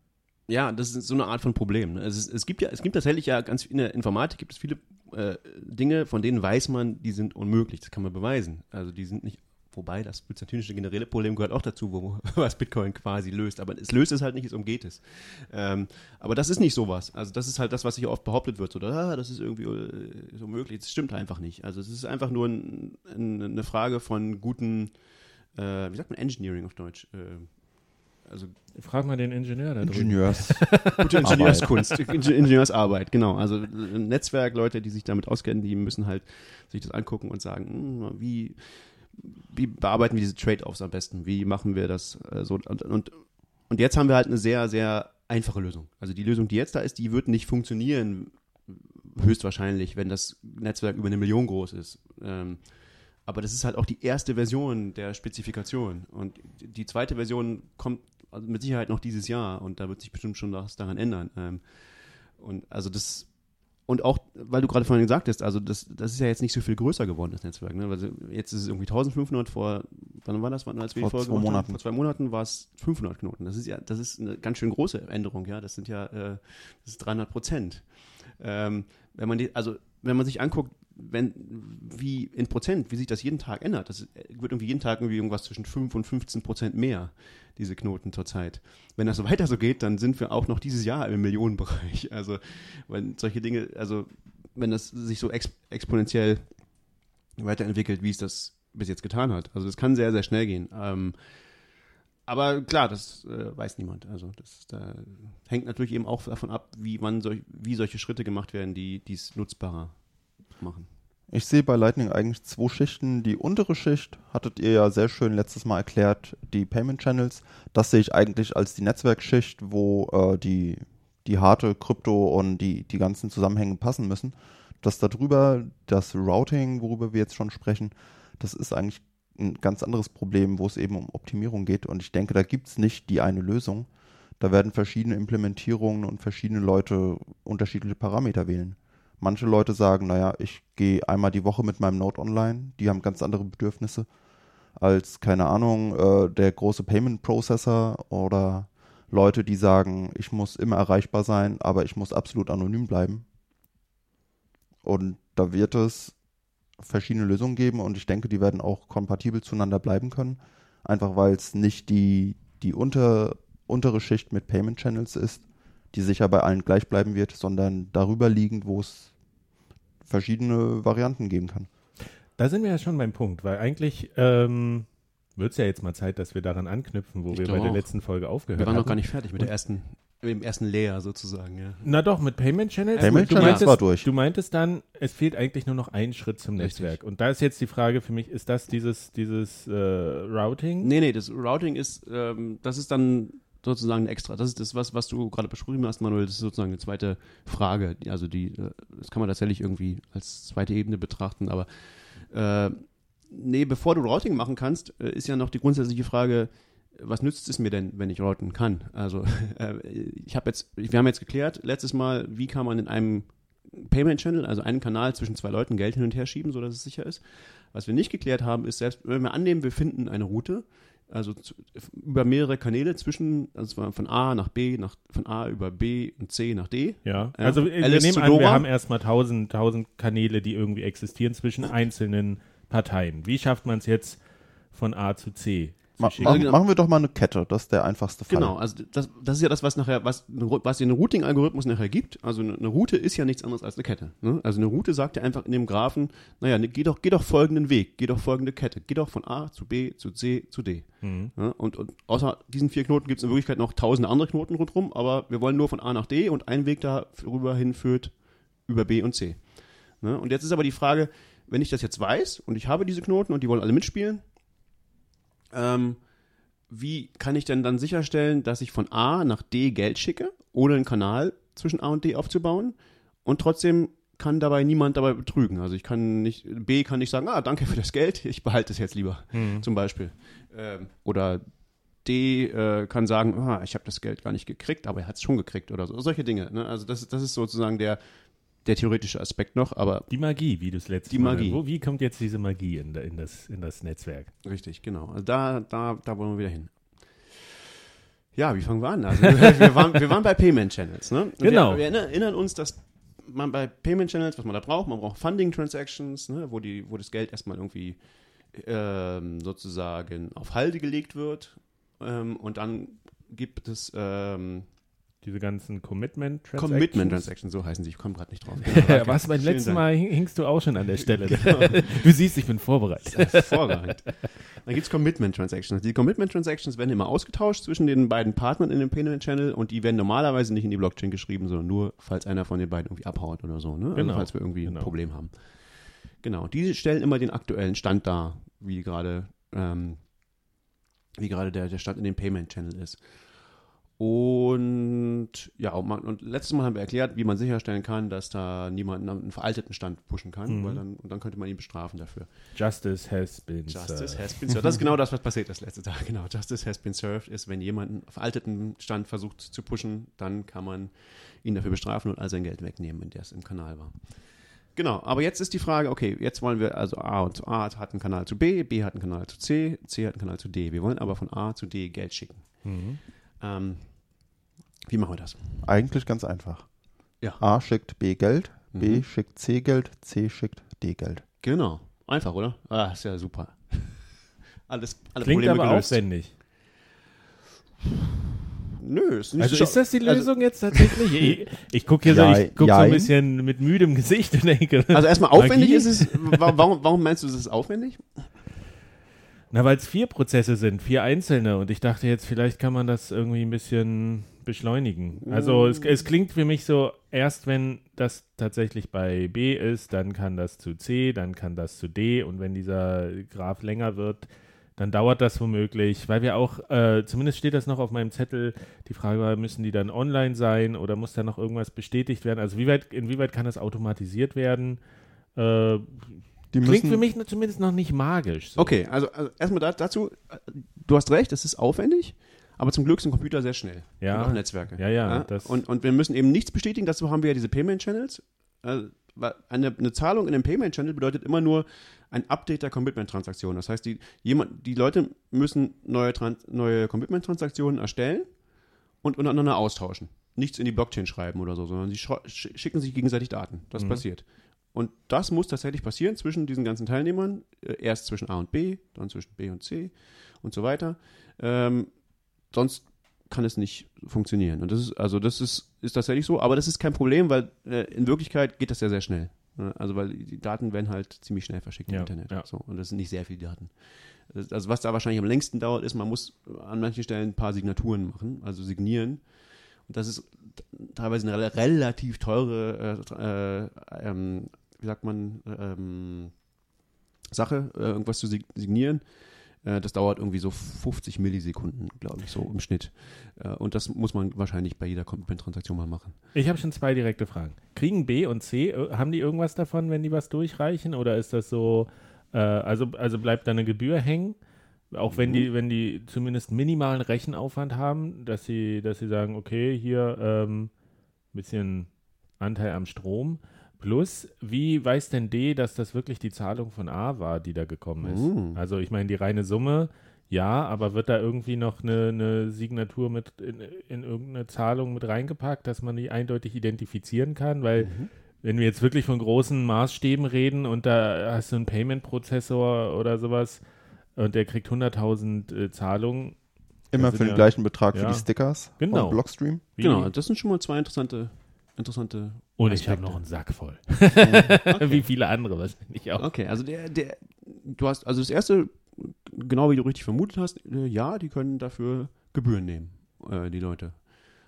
Ja, das ist so eine Art von Problem. Ne? Es, ist, es, gibt ja, es gibt tatsächlich ja ganz in der Informatik gibt es viele äh, Dinge, von denen weiß man, die sind unmöglich. Das kann man beweisen. Also die sind nicht Wobei das byzantinische generelle Problem gehört auch dazu, wo, was Bitcoin quasi löst. Aber es löst es halt nicht, es umgeht es. Ähm, aber das ist nicht sowas. Also das ist halt das, was hier oft behauptet wird. So, ah, das ist irgendwie äh, so möglich. Das stimmt einfach nicht. Also es ist einfach nur ein, ein, eine Frage von guten, äh, wie sagt man Engineering auf Deutsch? Äh, also Frag mal den Ingenieur da Ingenieurs. Gute Ingenieurskunst, Ingenieursarbeit, genau. Also ein Netzwerk, Leute, die sich damit auskennen, die müssen halt sich das angucken und sagen, hm, wie wie bearbeiten wir diese Trade-offs am besten? Wie machen wir das äh, so? Und, und, und jetzt haben wir halt eine sehr, sehr einfache Lösung. Also die Lösung, die jetzt da ist, die wird nicht funktionieren, höchstwahrscheinlich, wenn das Netzwerk über eine Million groß ist. Ähm, aber das ist halt auch die erste Version der Spezifikation. Und die zweite Version kommt also mit Sicherheit noch dieses Jahr und da wird sich bestimmt schon was daran ändern. Ähm, und also das und auch, weil du gerade vorhin gesagt hast, also das, das ist ja jetzt nicht so viel größer geworden, das Netzwerk. Ne? Also jetzt ist es irgendwie 1500 vor, wann war das, wann, als wir vor die Folge zwei Monaten. Haben? Vor zwei Monaten war es 500 Knoten. Das ist ja, das ist eine ganz schön große Änderung, ja. Das sind ja, äh, das ist 300 Prozent. Ähm, wenn man die, also wenn man sich anguckt, wenn, wie in Prozent, wie sich das jeden Tag ändert, das wird irgendwie jeden Tag irgendwie irgendwas zwischen 5 und 15 Prozent mehr, diese Knoten zurzeit. Wenn das so weiter so geht, dann sind wir auch noch dieses Jahr im Millionenbereich. Also, wenn solche Dinge, also, wenn das sich so exp exponentiell weiterentwickelt, wie es das bis jetzt getan hat. Also, das kann sehr, sehr schnell gehen. Ähm, aber klar, das äh, weiß niemand. Also das da hängt natürlich eben auch davon ab, wie man solch, wie solche Schritte gemacht werden, die dies nutzbarer machen. Ich sehe bei Lightning eigentlich zwei Schichten. Die untere Schicht hattet ihr ja sehr schön letztes Mal erklärt, die Payment Channels. Das sehe ich eigentlich als die Netzwerkschicht, wo äh, die, die harte Krypto und die, die ganzen Zusammenhänge passen müssen. Das darüber, das Routing, worüber wir jetzt schon sprechen, das ist eigentlich ein ganz anderes Problem, wo es eben um Optimierung geht. Und ich denke, da gibt es nicht die eine Lösung. Da werden verschiedene Implementierungen und verschiedene Leute unterschiedliche Parameter wählen. Manche Leute sagen, naja, ich gehe einmal die Woche mit meinem Node online, die haben ganz andere Bedürfnisse als, keine Ahnung, äh, der große Payment Processor oder Leute, die sagen, ich muss immer erreichbar sein, aber ich muss absolut anonym bleiben. Und da wird es verschiedene Lösungen geben und ich denke, die werden auch kompatibel zueinander bleiben können. Einfach weil es nicht die, die unter, untere Schicht mit Payment Channels ist, die sicher bei allen gleich bleiben wird, sondern darüber liegend, wo es verschiedene Varianten geben kann. Da sind wir ja schon beim Punkt, weil eigentlich ähm, wird es ja jetzt mal Zeit, dass wir daran anknüpfen, wo Ich wir bei der auch. letzten Folge aufgehört Wir waren haben. noch gar nicht fertig mit der ersten, mit dem ersten Layer sozusagen, ja. Na doch, mit Payment Channels. Payment du Channels meintest, war durch. Du meintest dann, es fehlt eigentlich nur noch ein Schritt zum Richtig. Netzwerk. Und da ist jetzt die Frage für mich, ist das dieses, dieses äh, Routing? Nee, nee, das Routing ist, ähm, das ist dann sozusagen extra. Das ist das, was, was du gerade beschrieben hast, Manuel. Das ist sozusagen eine zweite Frage. Also die, äh, das kann man tatsächlich irgendwie als zweite Ebene betrachten. Aber äh, nee, bevor du Routing machen kannst, äh, ist ja noch die grundsätzliche Frage, was nützt es mir denn, wenn ich routen kann? Also äh, ich habe jetzt, wir haben jetzt geklärt letztes Mal, wie kann man in einem Payment Channel, also einen Kanal zwischen zwei Leuten Geld hin und her schieben, sodass es sicher ist. Was wir nicht geklärt haben, ist selbst, wenn wir annehmen, wir finden eine Route, also zu, über mehrere Kanäle zwischen, also von A nach B, nach, von A über B und C nach D. Ja, Ja. also wir Alice nehmen an, wir haben erstmal tausend, tausend Kanäle, die irgendwie existieren zwischen einzelnen Parteien. Wie schafft man es jetzt von A zu C Ma schicken? ma genau. Machen wir doch mal eine Kette, das ist der einfachste Fall. Genau, also das, das ist ja das, was nachher, was, was den Routing-Algorithmus nachher gibt. Also eine, eine Route ist ja nichts anderes als eine Kette. Ne? Also eine Route sagt ja einfach in dem Graphen, naja, ne, geh doch, geh doch folgenden Weg, geh doch folgende Kette, geh doch von A zu B zu C zu D. Mhm. Ja, und, und außer diesen vier Knoten gibt es in Wirklichkeit noch tausende andere Knoten rundherum, aber wir wollen nur von A nach D und ein Weg darüber hin führt über B und C. Ne? Und jetzt ist aber die Frage, wenn ich das jetzt weiß und ich habe diese Knoten und die wollen alle mitspielen, ähm, wie kann ich denn dann sicherstellen, dass ich von A nach D Geld schicke, ohne einen Kanal zwischen A und D aufzubauen und trotzdem kann dabei niemand dabei betrügen. Also ich kann nicht, B kann nicht sagen, ah, danke für das Geld, ich behalte es jetzt lieber, zum Beispiel. Ähm, oder D äh, kann sagen, ah, ich habe das Geld gar nicht gekriegt, aber er hat es schon gekriegt oder so. Solche Dinge. Ne? Also das, das ist sozusagen der, der theoretische Aspekt noch, aber Die Magie, wie du es letztes Die Mal Magie. Wo, wie kommt jetzt diese Magie in, in, das, in das Netzwerk? Richtig, genau. Also da, da, da wollen wir wieder hin. Ja, wie fangen wir an? Also wir, waren, wir waren bei Payment Channels, ne? Und Genau. Wir, wir erinnern- erinnern uns, dass man bei Payment Channels, was man da braucht, man braucht Funding Transactions, ne? wo, die, wo das Geld erstmal irgendwie ähm, sozusagen auf Halde gelegt wird. Ähm, und dann gibt es ähm, Diese ganzen Commitment Transactions. Commitment Transactions, so heißen sie. Ich komme gerade nicht drauf. Ja, was beim letzten Dank. Mal hing- hingst du auch schon an der Stelle. Du siehst, ich bin vorbereitet. Hervorragend. Dann gibt es Commitment Transactions. Die Commitment Transactions werden immer ausgetauscht zwischen den beiden Partnern in dem Payment Channel und die werden normalerweise nicht in die Blockchain geschrieben, sondern nur, falls einer von den beiden irgendwie abhaut oder so, ne? Also Genau. falls wir irgendwie Genau. ein Problem haben. Genau. Die stellen immer den aktuellen Stand dar, wie gerade, ähm, wie gerade der, der Stand in dem Payment Channel ist. Und ja, und, letztes Mal haben wir erklärt, wie man sicherstellen kann, dass da niemand einen veralteten Stand pushen kann, Mhm. weil dann, und dann könnte man ihn bestrafen dafür. Justice has been Justice served. has been served. Das ist genau das, was passiert ist letzte Tag. Genau, Justice has been served ist, wenn jemand einen veralteten Stand versucht zu pushen, dann kann man ihn dafür bestrafen und all sein Geld wegnehmen, in der es im Kanal war. Genau, aber jetzt ist die Frage, okay, jetzt wollen wir, also A und A hat einen Kanal zu B, B hat einen Kanal zu C, C hat einen Kanal zu D. Wir wollen aber von A zu D Geld schicken. Mhm. Ähm, wie machen wir das? Eigentlich ganz einfach. Ja. A schickt B Geld, B Mhm. schickt C Geld, C schickt D Geld. Genau, einfach, oder? Ah, ist ja super. Alles, alle Klingt Probleme aber gelöst. aufwendig. Nö, ist nicht Also so- ist das die also- Lösung jetzt tatsächlich? Ich, ich gucke hier so, Ja, ich guck so ein bisschen mit müdem Gesicht und denke. Also erstmal aufwendig Magie? ist es, wa- warum, warum meinst du, es ist aufwendig? Na, weil es vier Prozesse sind, vier einzelne. Und ich dachte jetzt, vielleicht kann man das irgendwie ein bisschen beschleunigen. Also es, es klingt für mich so, erst wenn das tatsächlich bei B ist, dann kann das zu C, dann kann das zu D. Und wenn dieser Graph länger wird, dann dauert das womöglich, weil wir auch, äh, zumindest steht das noch auf meinem Zettel, die Frage war, müssen die dann online sein oder muss da noch irgendwas bestätigt werden? Also wie weit, inwieweit kann das automatisiert werden? Äh, Die klingt für mich zumindest noch nicht magisch. So. Okay, also, also erstmal da, dazu, äh, du hast recht, es ist aufwendig, aber zum Glück sind Computer sehr schnell. Ja. Und auch Netzwerke. Ja, ja, das- und, und wir müssen eben nichts bestätigen, dazu haben wir ja diese Payment Channels. Äh, eine, eine Zahlung in einem Payment Channel bedeutet immer nur ein Update der Commitment-Transaktion. Das heißt, die, jemand, die Leute müssen neue, neue Commitment-Transaktionen erstellen und untereinander austauschen. Nichts in die Blockchain schreiben oder so, sondern sie sch- schicken sich gegenseitig Daten. Das Mhm. passiert. Und das muss tatsächlich passieren zwischen diesen ganzen Teilnehmern. Äh, Erst zwischen A und B, dann zwischen B und C und so weiter. Ähm, sonst kann es nicht funktionieren. Und das ist, also das ist, ist tatsächlich so, aber das ist kein Problem, weil äh, in Wirklichkeit geht das ja sehr schnell. Ne? Also weil die Daten werden halt ziemlich schnell verschickt Ja, im Internet. ja. So, und das sind nicht sehr viele Daten. Also was da wahrscheinlich am längsten dauert, ist, man muss an manchen Stellen ein paar Signaturen machen, also signieren. Und das ist teilweise eine rel- relativ teure, äh, äh, ähm, wie sagt man, ähm, Sache, äh, irgendwas zu sig- signieren. Äh, das dauert irgendwie so 50 Millisekunden, glaube ich, so im Schnitt. Äh, und das muss man wahrscheinlich bei jeder Commitment-Transaktion mal machen. Ich habe schon zwei direkte Fragen. Kriegen B und C, äh, haben die irgendwas davon, wenn die was durchreichen? Oder ist das so, äh, also, also bleibt da eine Gebühr hängen? Auch wenn die, wenn die zumindest minimalen Rechenaufwand haben, dass sie, dass sie sagen, okay, hier ähm, bisschen Anteil am Strom. Plus, wie weiß denn D, dass das wirklich die Zahlung von A war, die da gekommen ist? Mm. Also ich meine, die reine Summe, ja, aber wird da irgendwie noch eine, eine Signatur mit in, in irgendeine Zahlung mit reingepackt, dass man die eindeutig identifizieren kann? Weil Mhm. wenn wir jetzt wirklich von großen Maßstäben reden und da hast du einen Payment-Prozessor oder sowas und der kriegt 100.000 äh, Zahlungen, immer für den ja- gleichen Betrag für ja. die Stickers Genau. Blockstream. Genau, das sind schon mal zwei interessante, interessante und ich habe Aspekte. noch einen Sack voll. Okay. wie viele andere wahrscheinlich auch. Okay, also der, der, du hast, also das erste, genau wie du richtig vermutet hast, äh, ja, die können dafür Gebühren nehmen, äh, die Leute.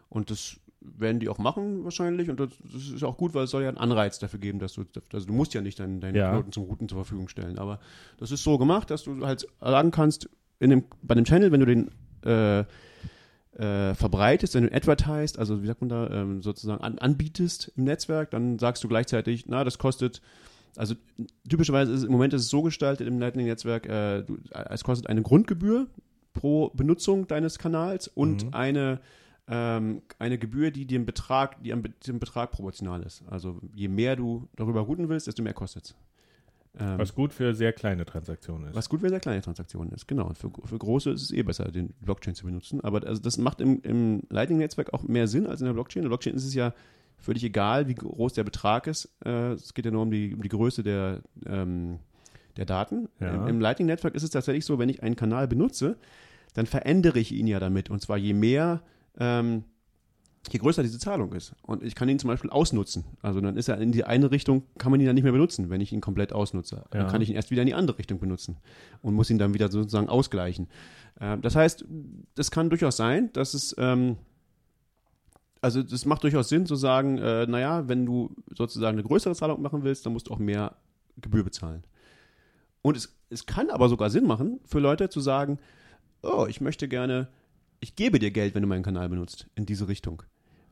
Und das werden die auch machen wahrscheinlich und das, das ist auch gut, weil es soll ja einen Anreiz dafür geben, dass du, also du musst ja nicht deinen, deinen Ja. Knoten zum Routen zur Verfügung stellen, aber das ist so gemacht, dass du halt sagen kannst, in dem, bei dem Channel, wenn du den äh, äh, verbreitest, wenn du advertised, also wie sagt man da, ähm, sozusagen an, anbietest im Netzwerk, dann sagst du gleichzeitig, na, das kostet, also typischerweise ist es, im Moment ist es so gestaltet im Lightning-Netzwerk, äh, du, es kostet eine Grundgebühr pro Benutzung deines Kanals und Mhm. eine ähm, eine Gebühr, die dem Betrag, die dem Betrag proportional ist. Also je mehr du darüber routen willst, desto mehr kostet es. Ähm, Was gut für sehr kleine Transaktionen ist. was gut für sehr kleine Transaktionen ist, genau. Und für, für große ist es eh besser, den Blockchain zu benutzen. Aber also das macht im, im Lightning-Netzwerk auch mehr Sinn als in der Blockchain. In der Blockchain ist es ja völlig egal, wie groß der Betrag ist. Äh, es geht ja nur um die, um die Größe der, ähm, der Daten. Ja. Im, im Lightning-Netzwerk ist es tatsächlich so, wenn ich einen Kanal benutze, dann verändere ich ihn ja damit. Und zwar je mehr ähm, je größer diese Zahlung ist. Und ich kann ihn zum Beispiel ausnutzen. Also dann ist er in die eine Richtung, kann man ihn dann nicht mehr benutzen, wenn ich ihn komplett ausnutze. Ja. Dann kann ich ihn erst wieder in die andere Richtung benutzen und muss ihn dann wieder sozusagen ausgleichen. Ähm, das heißt, das kann durchaus sein, dass es, ähm, also das macht durchaus Sinn zu sagen, äh, naja, wenn du sozusagen eine größere Zahlung machen willst, dann musst du auch mehr Gebühr bezahlen. Und es, es kann aber sogar Sinn machen für Leute zu sagen, oh, ich möchte gerne, ich gebe dir Geld, wenn du meinen Kanal benutzt, in diese Richtung.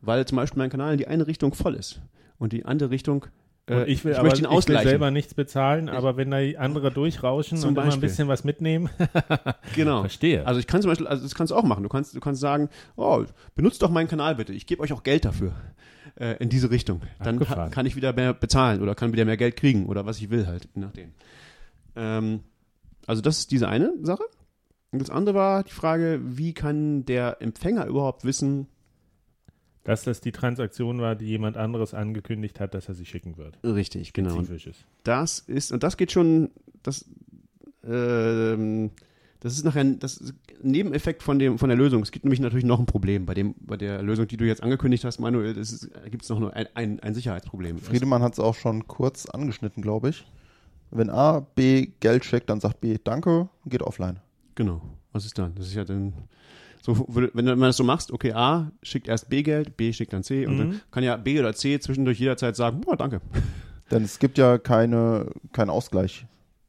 Weil zum Beispiel mein Kanal in die eine Richtung voll ist und die andere Richtung, äh, Und ich will, aber möchte ihn ich will selber nichts bezahlen, aber wenn da andere durchrauschen Zum und immer ein Beispiel. bisschen was mitnehmen, genau. verstehe. Also ich kann zum Beispiel, also das kannst du auch machen. Du kannst, du kannst sagen, oh, benutzt doch meinen Kanal bitte. Ich gebe euch auch Geld dafür äh, in diese Richtung. Dann Abgefahren. kann ich wieder mehr bezahlen oder kann wieder mehr Geld kriegen oder was ich will halt, je nachdem. Ähm, also das ist diese eine Sache. Und das andere war die Frage, wie kann der Empfänger überhaupt wissen, dass das die Transaktion war, die jemand anderes angekündigt hat, dass er sie schicken wird. richtig, genau. Das ist, und das geht schon, das, ähm, das ist nachher das ist ein Nebeneffekt von, dem, von der Lösung. Es gibt nämlich natürlich noch ein Problem bei, dem, bei der Lösung, die du jetzt angekündigt hast, Manuel. Es gibt noch nur ein, ein, ein Sicherheitsproblem. Friedemann hat es auch schon kurz angeschnitten, glaube ich. Wenn A B Geld schickt, dann sagt B Danke und geht offline. Genau. Was ist dann? Das ist ja dann. So, wenn du das so machst, okay, A schickt erst B Geld, B schickt dann C und Mhm. dann kann ja B oder C zwischendurch jederzeit sagen, boah, danke. Denn es gibt ja keine, keinen Ausgleich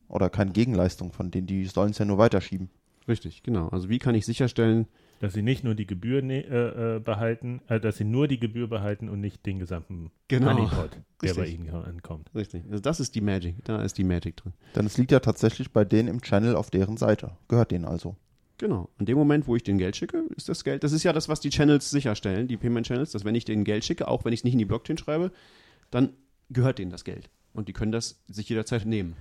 oder keine Gegenleistung von denen. Die sollen es ja nur weiterschieben. Richtig, genau. Also wie kann ich sicherstellen, Dass sie nicht nur die Gebühr ne, äh, äh, behalten, äh, dass sie nur die Gebühr behalten und nicht den gesamten Genau. Honeypot, der bei Richtig. ihnen ankommt. richtig, also das ist die Magic, da ist die Magic drin. Denn es liegt ja tatsächlich bei denen im Channel auf deren Seite. Gehört denen also. Genau. In dem Moment, wo ich den Geld schicke, ist das Geld, das ist ja das, was die Channels sicherstellen, die Payment Channels, dass wenn ich denen Geld schicke, auch wenn ich es nicht in die Blockchain schreibe, dann gehört denen das Geld. Und die können das sich jederzeit nehmen.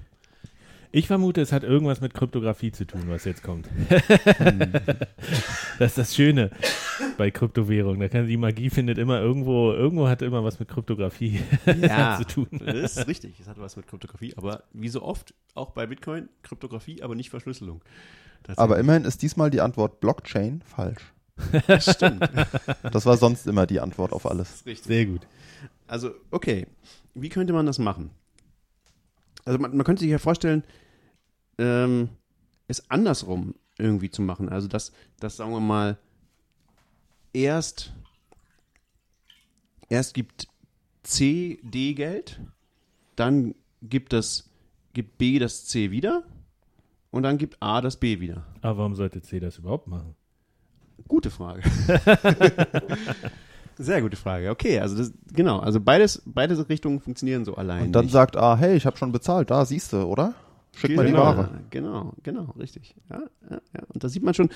Ich vermute, es hat irgendwas mit Kryptographie zu tun, was jetzt kommt. das ist das Schöne bei Kryptowährungen. Da kann die Magie findet immer irgendwo, irgendwo hat immer was mit Kryptographie zu tun. Das ist richtig. Es hat was mit Kryptographie, aber wie so oft, auch bei Bitcoin, Kryptographie, aber nicht Verschlüsselung. Aber immerhin ist diesmal die Antwort Blockchain falsch. Das stimmt. Das war sonst immer die Antwort auf alles. Das ist richtig. Sehr gut. Also, okay. Wie könnte man das machen? Also, man, man könnte sich ja vorstellen, ähm, es andersrum irgendwie zu machen. Also, dass, dass sagen wir mal, erst, erst gibt C D Geld, dann gibt das, gibt B das C wieder und dann gibt A das B wieder. Aber warum sollte C das überhaupt machen? Gute Frage. Sehr gute Frage. Okay, also das, genau, also beides, beide Richtungen funktionieren so allein. Und dann nicht. sagt A, hey, ich habe schon bezahlt, da siehst du, oder? Schick mal die Genau, Ware. Genau, genau, richtig. Ja, ja, ja. Und da sieht man schon,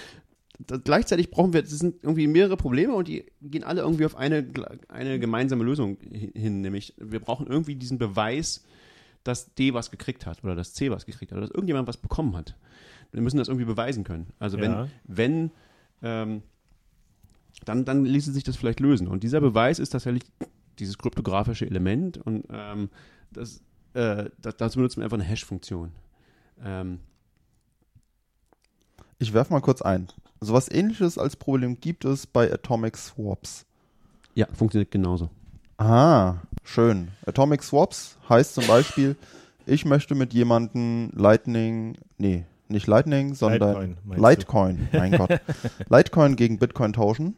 da, gleichzeitig brauchen wir, das sind irgendwie mehrere Probleme und die gehen alle irgendwie auf eine, eine gemeinsame Lösung hi- hin, nämlich wir brauchen irgendwie diesen Beweis, dass D was gekriegt hat oder dass C was gekriegt hat oder dass irgendjemand was bekommen hat. Wir müssen das irgendwie beweisen können. Also wenn, Ja. wenn, ähm, dann, dann ließe sich das vielleicht lösen. Und dieser Beweis ist tatsächlich dieses kryptografische Element und ähm, das, äh, da- dazu benutzen wir einfach eine Hash-Funktion. Ähm, Ich werfe mal kurz ein. Sowas ähnliches als Problem gibt es bei Atomic Swaps. ja, funktioniert genauso. Ah, schön. Atomic Swaps heißt zum Beispiel, ich möchte mit jemandem Lightning, nee, nicht Lightning, sondern Litecoin, Litecoin, mein Gott. Litecoin gegen Bitcoin tauschen.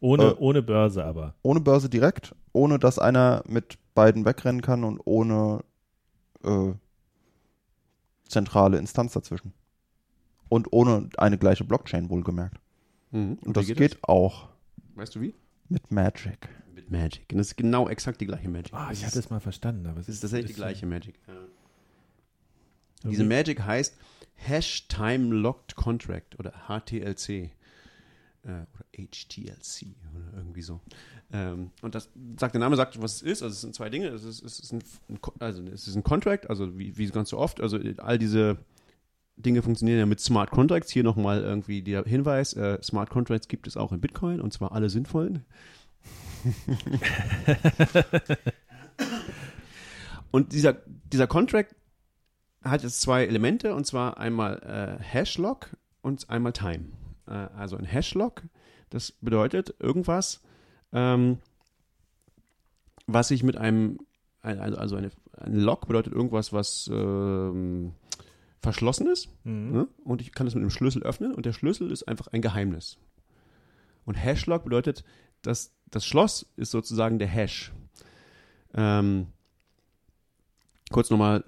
Ohne, Äh. ohne Börse aber. Ohne Börse direkt, ohne dass einer mit beiden wegrennen kann und ohne äh, zentrale Instanz dazwischen. Und ohne eine gleiche Blockchain wohlgemerkt. Mhm. Und wie das geht, auch Das? Weißt du wie? mit Magic. Mit Magic. Und das ist genau exakt die gleiche Magic. Ah, das ich hatte es mal verstanden, aber es ist, tatsächlich die gleiche Magic. Ja. irgendwie- Diese Magic heißt Hash Time Locked Contract oder HTLC äh, oder HTLC oder irgendwie so. Ähm, und das sagt der Name sagt, was es ist. Also es sind zwei Dinge. Es ist, es ist, ein, also es ist ein Contract, also wie, wie ganz so oft. Also all diese Dinge funktionieren ja mit Smart Contracts. Hier nochmal irgendwie der Hinweis: äh, Smart Contracts gibt es auch in Bitcoin und zwar alle sinnvollen. und dieser, dieser Contract hat jetzt zwei Elemente und zwar einmal äh, Hashlock und einmal Time. Äh, also ein Hashlock, das bedeutet irgendwas, ähm, was ich mit einem, ein- also also eine, ein Lock bedeutet irgendwas, was ähm, verschlossen ist Mhm. ne? und ich kann es mit einem Schlüssel öffnen und der Schlüssel ist einfach ein Geheimnis. Und Hashlock bedeutet, dass das Schloss ist sozusagen der Hash. Ähm, kurz nochmal,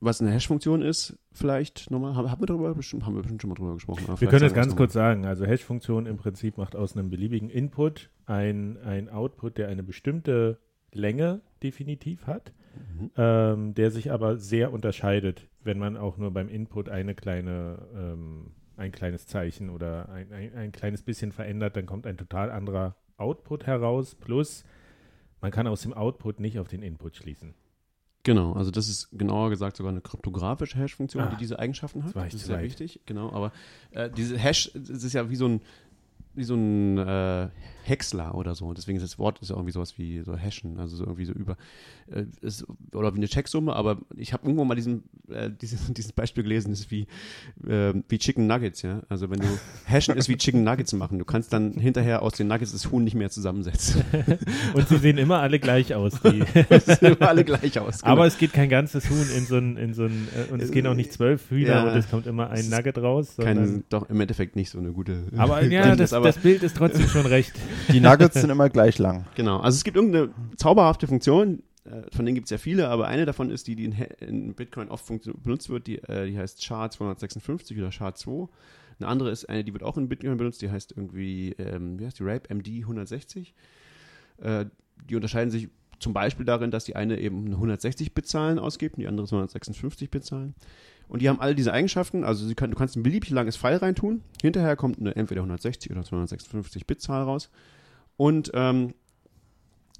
was eine Hash-Funktion ist, vielleicht nochmal, haben, haben wir darüber bestimmt, haben wir bestimmt schon mal drüber gesprochen. Wir können das ganz kurz sagen. Also Hash-Funktion im Prinzip macht aus einem beliebigen Input ein, ein Output, der eine bestimmte Länge definitiv hat, Mhm. ähm, der sich aber sehr unterscheidet, wenn man auch nur beim Input eine kleine, ähm, ein kleines Zeichen oder ein, ein, ein kleines bisschen verändert, dann kommt ein total anderer Output heraus. Plus, man kann aus dem Output nicht auf den Input schließen. Genau, also das ist genauer gesagt sogar eine kryptografische Hash-Funktion, Ah, die diese Eigenschaften hat. das das ist sehr wichtig, genau. Aber äh, diese Hash, das ist ja wie so ein wie so ein äh, Häcksler oder so. Deswegen ist das Wort ist ja irgendwie sowas wie so Hashen, also so irgendwie so über äh, ist, oder wie eine Checksumme. Aber ich habe irgendwo mal diesen äh, dieses, dieses Beispiel gelesen, das ist wie, äh, wie Chicken Nuggets, ja. Also wenn du hashen ist wie Chicken Nuggets machen. Du kannst dann hinterher aus den Nuggets das Huhn nicht mehr zusammensetzen. Und sie sehen immer alle gleich aus. Die. das sehen immer alle gleich aus. genau. Aber es geht kein ganzes Huhn in so ein, in so ein äh, und es gehen auch nicht zwölf Hühner Ja. und es kommt immer ein Nugget raus. Kein, doch im Endeffekt nicht so eine gute. aber ja, Kenntnis, das, aber- das Bild ist trotzdem schon recht. Die Nuggets sind immer gleich lang. Genau, also es gibt irgendeine zauberhafte Funktion, äh, von denen gibt es ja viele, aber eine davon ist die, die in, Bitcoin oft benutzt wird, die, äh, die heißt SHA-256 oder SHA-2. Eine andere ist eine, die wird auch in Bitcoin benutzt, die heißt irgendwie, ähm, wie heißt die, RAPE MD 160. Äh, die unterscheiden sich zum Beispiel darin, dass die eine eben 160-Bit-Zahlen ausgibt und die andere 256-Bit-Zahlen. Und die haben alle diese Eigenschaften, also kann, du kannst ein beliebig langes Pfeil reintun, hinterher kommt eine entweder 160 oder 256-Bit-Zahl raus. Und ähm,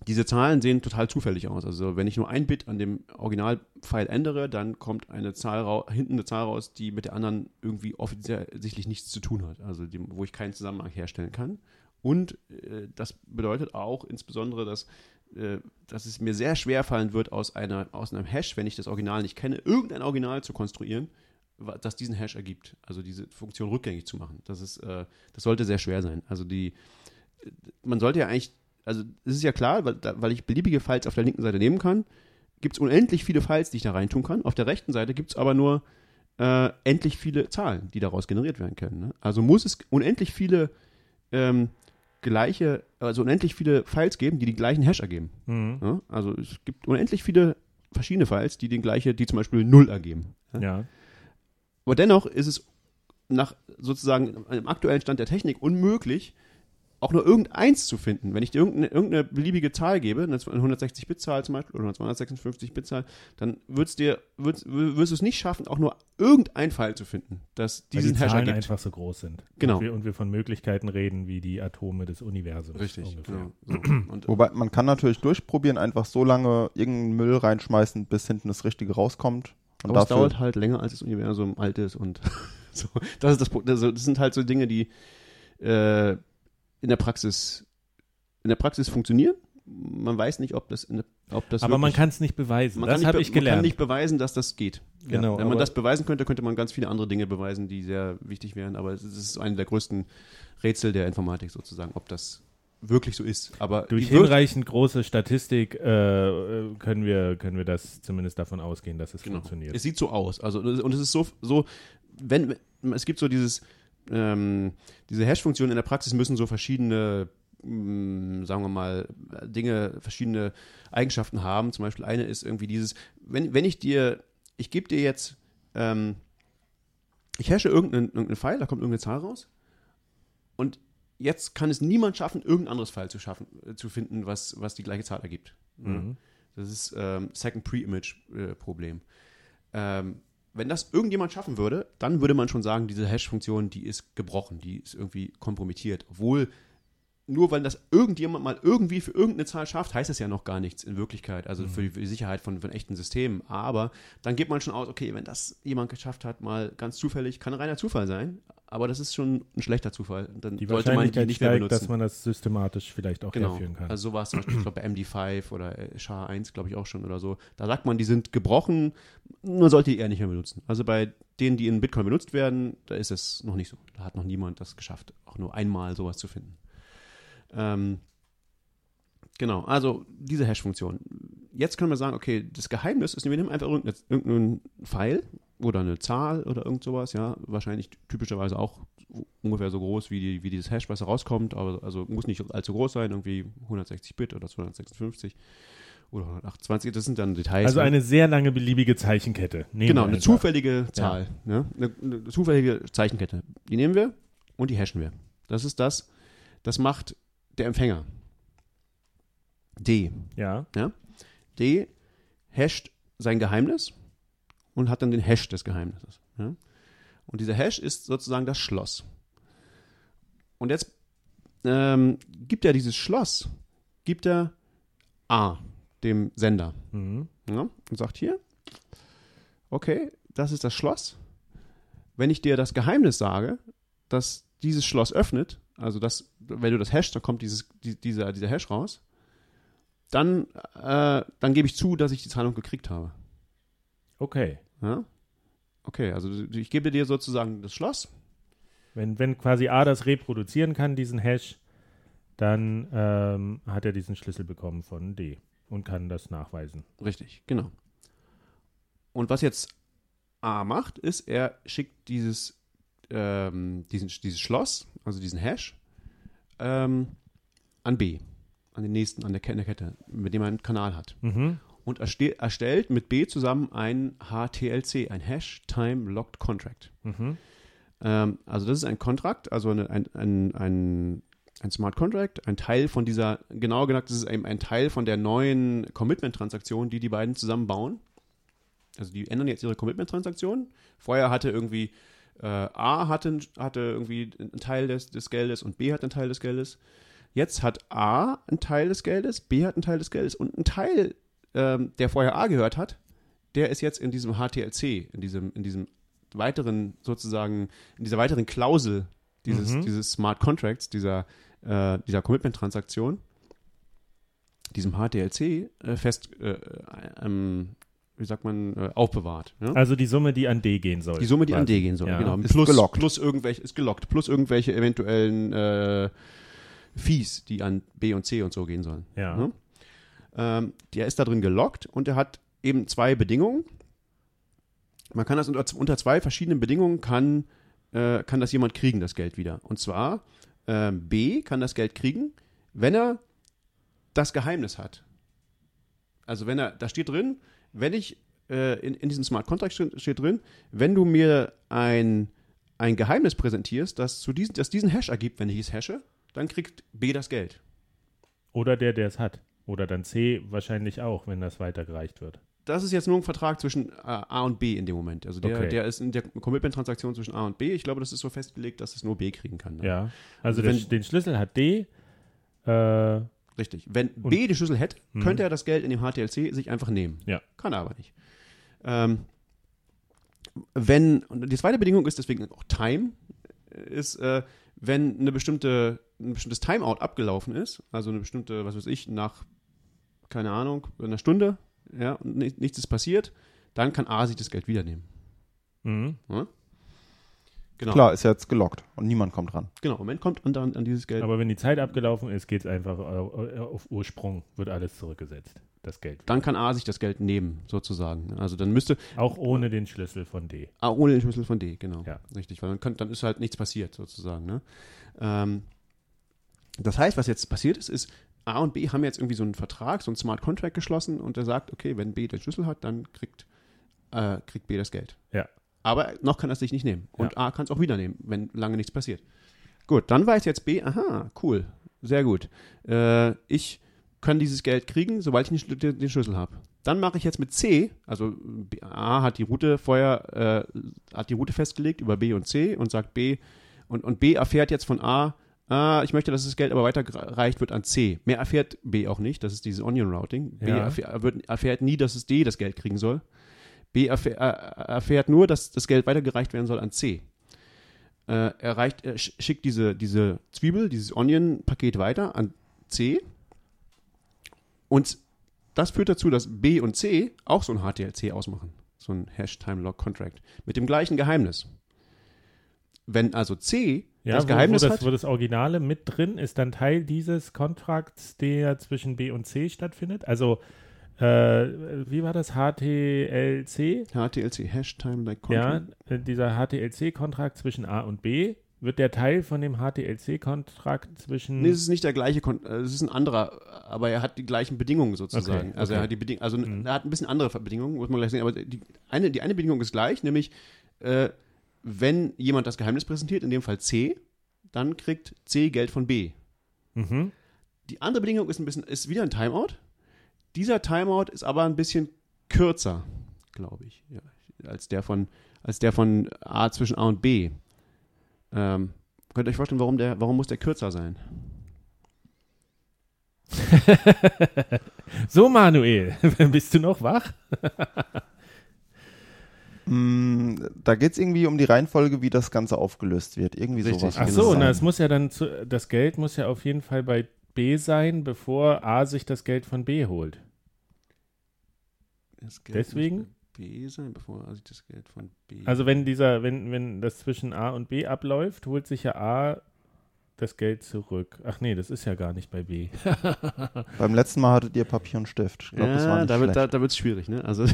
diese Zahlen sehen total zufällig aus. Also wenn ich nur ein Bit an dem Originalpfeil ändere, dann kommt eine Zahl hinten eine Zahl raus, die mit der anderen irgendwie offensichtlich nichts zu tun hat. Also die, wo ich keinen Zusammenhang herstellen kann. Und äh, das bedeutet auch insbesondere, dass, dass es mir sehr schwer fallen wird, aus, einer, aus einem Hash, wenn ich das Original nicht kenne, irgendein Original zu konstruieren, das diesen Hash ergibt. Also diese Funktion rückgängig zu machen. Das, ist, äh, das sollte sehr schwer sein. Also die, man sollte ja eigentlich, also es ist ja klar, weil, weil ich beliebige Files auf der linken Seite nehmen kann, gibt es unendlich viele Files, die ich da reintun kann. Auf der rechten Seite gibt es aber nur äh, endlich viele Zahlen, die daraus generiert werden können. Ne? Also muss es unendlich viele ähm, gleiche, also unendlich viele Files geben, die die gleichen Hash ergeben. Mhm. Ne? Also es gibt unendlich viele verschiedene Files, die den gleiche, die zum Beispiel null ergeben. Ja. Aber dennoch ist es nach sozusagen einem aktuellen Stand der Technik unmöglich, auch nur irgendeins zu finden. Wenn ich dir irgendeine, irgendeine beliebige Zahl gebe, eine 160-Bit-Zahl zum Beispiel oder eine 256-Bit-Zahl, dann würd's dir, würd's, wirst du es nicht schaffen, auch nur irgendein Pfeil zu finden, das Weil diesen die Hash Zahlen ergibt. einfach so groß sind. Genau. Und wir, und wir von Möglichkeiten reden, wie die Atome des Universums. Richtig. Genau. So. Und, Wobei man kann natürlich durchprobieren, einfach so lange irgendeinen Müll reinschmeißen, bis hinten das Richtige rauskommt. Und aber es dafür, dauert halt länger, als das Universum alt ist und so. Das ist das, das sind halt so Dinge, die äh, in der Praxis in der Praxis funktionieren. Man weiß nicht, ob das, in der, ob das Aber man kann es nicht beweisen. Man das kann nicht habe be- ich Man kann gelernt. nicht beweisen, dass das geht. Genau, Wenn man das beweisen könnte, könnte man ganz viele andere Dinge beweisen, die sehr wichtig wären. Aber es ist eine der größten Rätsel der Informatik sozusagen, ob das wirklich so ist. Aber Durch hinreichend große Statistik äh, können, wir, können wir das zumindest davon ausgehen, dass es Genau. funktioniert. Es sieht so aus. Also, und es ist so, so wenn, es gibt so dieses, ähm, diese Hash-Funktionen in der Praxis müssen so verschiedene, mh, sagen wir mal, Dinge, verschiedene Eigenschaften haben. Zum Beispiel eine ist irgendwie dieses, wenn, wenn ich dir, ich gebe dir jetzt, ähm, ich hashe irgendeinen, irgendeinen Pfeil, da kommt irgendeine Zahl raus und jetzt kann es niemand schaffen, irgendein anderes Pfeil zu schaffen, äh, zu finden, was, was die gleiche Zahl ergibt. Mhm. Das ist ähm, Second Pre-Image-Problem. ähm, wenn das irgendjemand schaffen würde, dann würde man schon sagen, diese Hash-Funktion, die ist gebrochen, die ist irgendwie kompromittiert. Obwohl, nur weil das irgendjemand mal irgendwie für irgendeine Zahl schafft, heißt das ja noch gar nichts in Wirklichkeit, also für, die, für die Sicherheit von, von echten Systemen. Aber dann geht man schon aus, okay, wenn das jemand geschafft hat, mal ganz zufällig, kann ein reiner Zufall sein, aber das ist schon ein schlechter Zufall. Dann Die sollte man die nicht mehr benutzen. dass man das systematisch vielleicht auch Genau. herführen kann. Also so war es zum Beispiel ich glaub, bei MD5 oder äh, SHA-1, glaube ich, auch schon oder so. Da sagt man, die sind gebrochen, man sollte die eher nicht mehr benutzen. Also bei denen, die in Bitcoin benutzt werden, da ist es noch nicht so. Da hat noch niemand das geschafft, auch nur einmal sowas zu finden. Ähm, genau, also diese Hash-Funktion. Jetzt können wir sagen, okay, das Geheimnis ist, wir nehmen einfach irgendeinen irgendeinen Pfeil oder eine Zahl oder irgend sowas, ja, wahrscheinlich typischerweise auch ungefähr so groß wie, die, wie dieses Hash, was da rauskommt, aber also muss nicht allzu groß sein, irgendwie 160 Bit oder 256 oder 128, das sind dann Details. Also ne? eine sehr lange beliebige Zeichenkette. Nehmen Genau, eine zufällige Zahl. Ne? Eine, eine zufällige Zeichenkette. Die nehmen wir und die hashen wir. Das ist das, das macht der Empfänger. D. Ja, D hasht sein Geheimnis und hat dann den Hash des Geheimnisses. Ja? Und dieser Hash ist sozusagen das Schloss. Und jetzt ähm, gibt er dieses Schloss, gibt er A, dem Sender. mhm. Ja, und sagt hier, okay, das ist das Schloss. Wenn ich dir das Geheimnis sage, dass dieses Schloss öffnet, also das, wenn du das hashst, dann kommt dieses, die, dieser, dieser Hash raus, dann, äh, dann gebe ich zu, dass ich die Zahlung gekriegt habe. okay. Ja? Okay, also ich gebe dir sozusagen das Schloss. Wenn, wenn quasi A das reproduzieren kann, diesen Hash, dann ähm, hat er diesen Schlüssel bekommen von D und kann das nachweisen. Richtig, genau. Und was jetzt A macht, ist, er schickt dieses, ähm, diesen, dieses Schloss, also diesen Hash, ähm, an B, an den nächsten, an der, Ke- an der Kette, mit dem er einen Kanal hat. Mhm. Und erste erstellt mit B zusammen ein HTLC, ein Hash Time Locked Contract. Mhm. Ähm, also das ist ein Kontrakt, also eine, ein, ein, ein, ein Smart Contract, ein Teil von dieser, genauer gesagt, das ist ein, ein Teil von der neuen Commitment-Transaktion, die die beiden zusammen bauen. Also die ändern jetzt ihre Commitment-Transaktion. Vorher hatte irgendwie äh, A hatte, hatte irgendwie einen Teil des, des Geldes und B hat einen Teil des Geldes. Jetzt hat A einen Teil des Geldes, B hat einen Teil des Geldes und ein Teil, ähm, der vorher A gehört hat, der ist jetzt in diesem HTLC, in diesem, in diesem weiteren sozusagen, in dieser weiteren Klausel dieses, Mhm. dieses Smart Contracts, dieser, äh, dieser Commitment-Transaktion, diesem HTLC äh, fest, äh, ähm, wie sagt man, äh, aufbewahrt. Ja? Also die Summe, die an D gehen soll. Die Summe, die an quasi. D gehen soll, Ja. genau. Ist plus, gelockt. plus irgendwelche, ist gelockt, plus irgendwelche eventuellen äh, Fees, die an B und C und so gehen sollen. Ja. Ne? Ähm, der ist da drin gelockt und er hat eben zwei Bedingungen. Man kann das unter, unter zwei verschiedenen Bedingungen kann, äh, kann das jemand kriegen, das Geld wieder. Und zwar ähm, B kann das Geld kriegen, wenn er das Geheimnis hat. Also wenn er, da steht drin, wenn ich äh, in, in diesem Smart Contract steht, steht drin, wenn du mir ein, ein Geheimnis präsentierst, das, zu diesen, das diesen Hash ergibt, wenn ich es hashe, dann kriegt B das Geld. Oder der, der es hat. Oder dann C wahrscheinlich auch, wenn das weitergereicht wird. das ist jetzt nur ein Vertrag zwischen äh, A und B in dem Moment. Also der, Okay. der ist in der Commitment-Transaktion zwischen A und B. Ich glaube, das ist so festgelegt, dass es nur B kriegen kann. ne? Ja. Also Also wenn- den Schlüssel hat D. Äh, Richtig. Wenn Und- B die Schlüssel hätte, Mhm. könnte er das Geld in dem HTLC sich einfach nehmen. Ja. Kann er aber nicht. Ähm, wenn, und die zweite Bedingung ist deswegen auch Time, ist, äh, wenn eine bestimmte, ein bestimmtes Timeout abgelaufen ist, also eine bestimmte, was weiß ich, nach, keine Ahnung, einer Stunde, ja, und ni- nichts ist passiert, dann kann A sich das Geld wieder nehmen. mhm. Genau. Klar, ist ja jetzt gelockt und niemand kommt ran. Genau, im Moment kommt an, an, an dieses Geld. Aber wenn die Zeit abgelaufen ist, geht es einfach äh, auf Ursprung, wird alles zurückgesetzt. Das Geld. dann kann A sich das Geld nehmen, sozusagen. Also dann müsste, Auch ohne den Schlüssel von D. ah, ohne den Schlüssel von D, genau. Ja. Richtig, weil dann, kann, dann ist halt nichts passiert, sozusagen. Ne? Ähm, das heißt, was jetzt passiert ist, ist, A und B haben jetzt irgendwie so einen Vertrag, so einen Smart Contract geschlossen und der sagt, okay, wenn B den Schlüssel hat, dann kriegt, äh, kriegt B das Geld. Ja. Aber noch kann er es sich nicht nehmen. Und A kann es auch wieder nehmen, wenn lange nichts passiert. Gut, dann weiß jetzt B, aha, cool, sehr gut. Äh, ich kann dieses Geld kriegen, sobald ich den, Schlü- den, den Schlüssel habe. Dann mache ich jetzt mit C, also B, A hat die Route vorher, äh, hat die Route festgelegt über B und C und sagt B, und, und B erfährt jetzt von A, ah, ich möchte, dass das Geld aber weitergereicht wird an C. Mehr erfährt B auch nicht, das ist dieses Onion Routing. B Ja. erfährt, wird, erfährt nie, dass es D das Geld kriegen soll. B erfährt, äh, erfährt nur, dass das Geld weitergereicht werden soll an C. Äh, er, reicht, er sch- schickt diese, diese Zwiebel, dieses Onion-Paket weiter an C. Und das führt dazu, dass B und C auch so ein HTLC ausmachen. So ein Hash-Time-Log-Contract. Mit dem gleichen Geheimnis. Wenn also C Ja, das Geheimnis wo, das, hat, wo das Originale mit drin ist, dann Teil dieses Kontrakts, der zwischen B und C stattfindet. Also, wie war das? HTLC? HTLC, Hash-Time-Like Ja, Contract. äh, dieser HTLC-Kontrakt zwischen A und B wird der Teil von dem HTLC-Kontrakt zwischen. Nee, es ist nicht der gleiche, Kon äh, es ist ein anderer, aber er hat die gleichen Bedingungen sozusagen. Okay, Also er okay. hat die Bedingungen, also Mhm. er hat ein bisschen andere Bedingungen, muss man gleich sehen, aber die eine, die eine Bedingung ist gleich, nämlich äh, wenn jemand das Geheimnis präsentiert, in dem Fall C, dann kriegt C Geld von B. mhm. Die andere Bedingung ist ein bisschen, ist wieder ein Timeout. Dieser Timeout ist aber ein bisschen kürzer, glaube ich, ja, als der von, als der von A zwischen A und B. Ähm, könnt ihr euch vorstellen, warum der, warum muss der kürzer sein? So, Manuel, bist du noch wach? Mm, da geht es irgendwie um die Reihenfolge, wie das Ganze aufgelöst wird. Irgendwie Richtig. sowas. Ach so, na, es muss ja dann, zu, das Geld muss ja auf jeden Fall bei B sein, bevor A sich das Geld von B holt. Das Geld Deswegen? muss B sein, bevor er sich das Geld von B. Also wenn dieser, wenn, wenn das zwischen A und B abläuft, holt sich ja A das Geld zurück. Ach nee, das ist ja gar nicht bei B. Beim letzten Mal hattet ihr Papier und Stift. Ich glaube, das war ja, nicht da wird da, da wird's schwierig, ne? Also,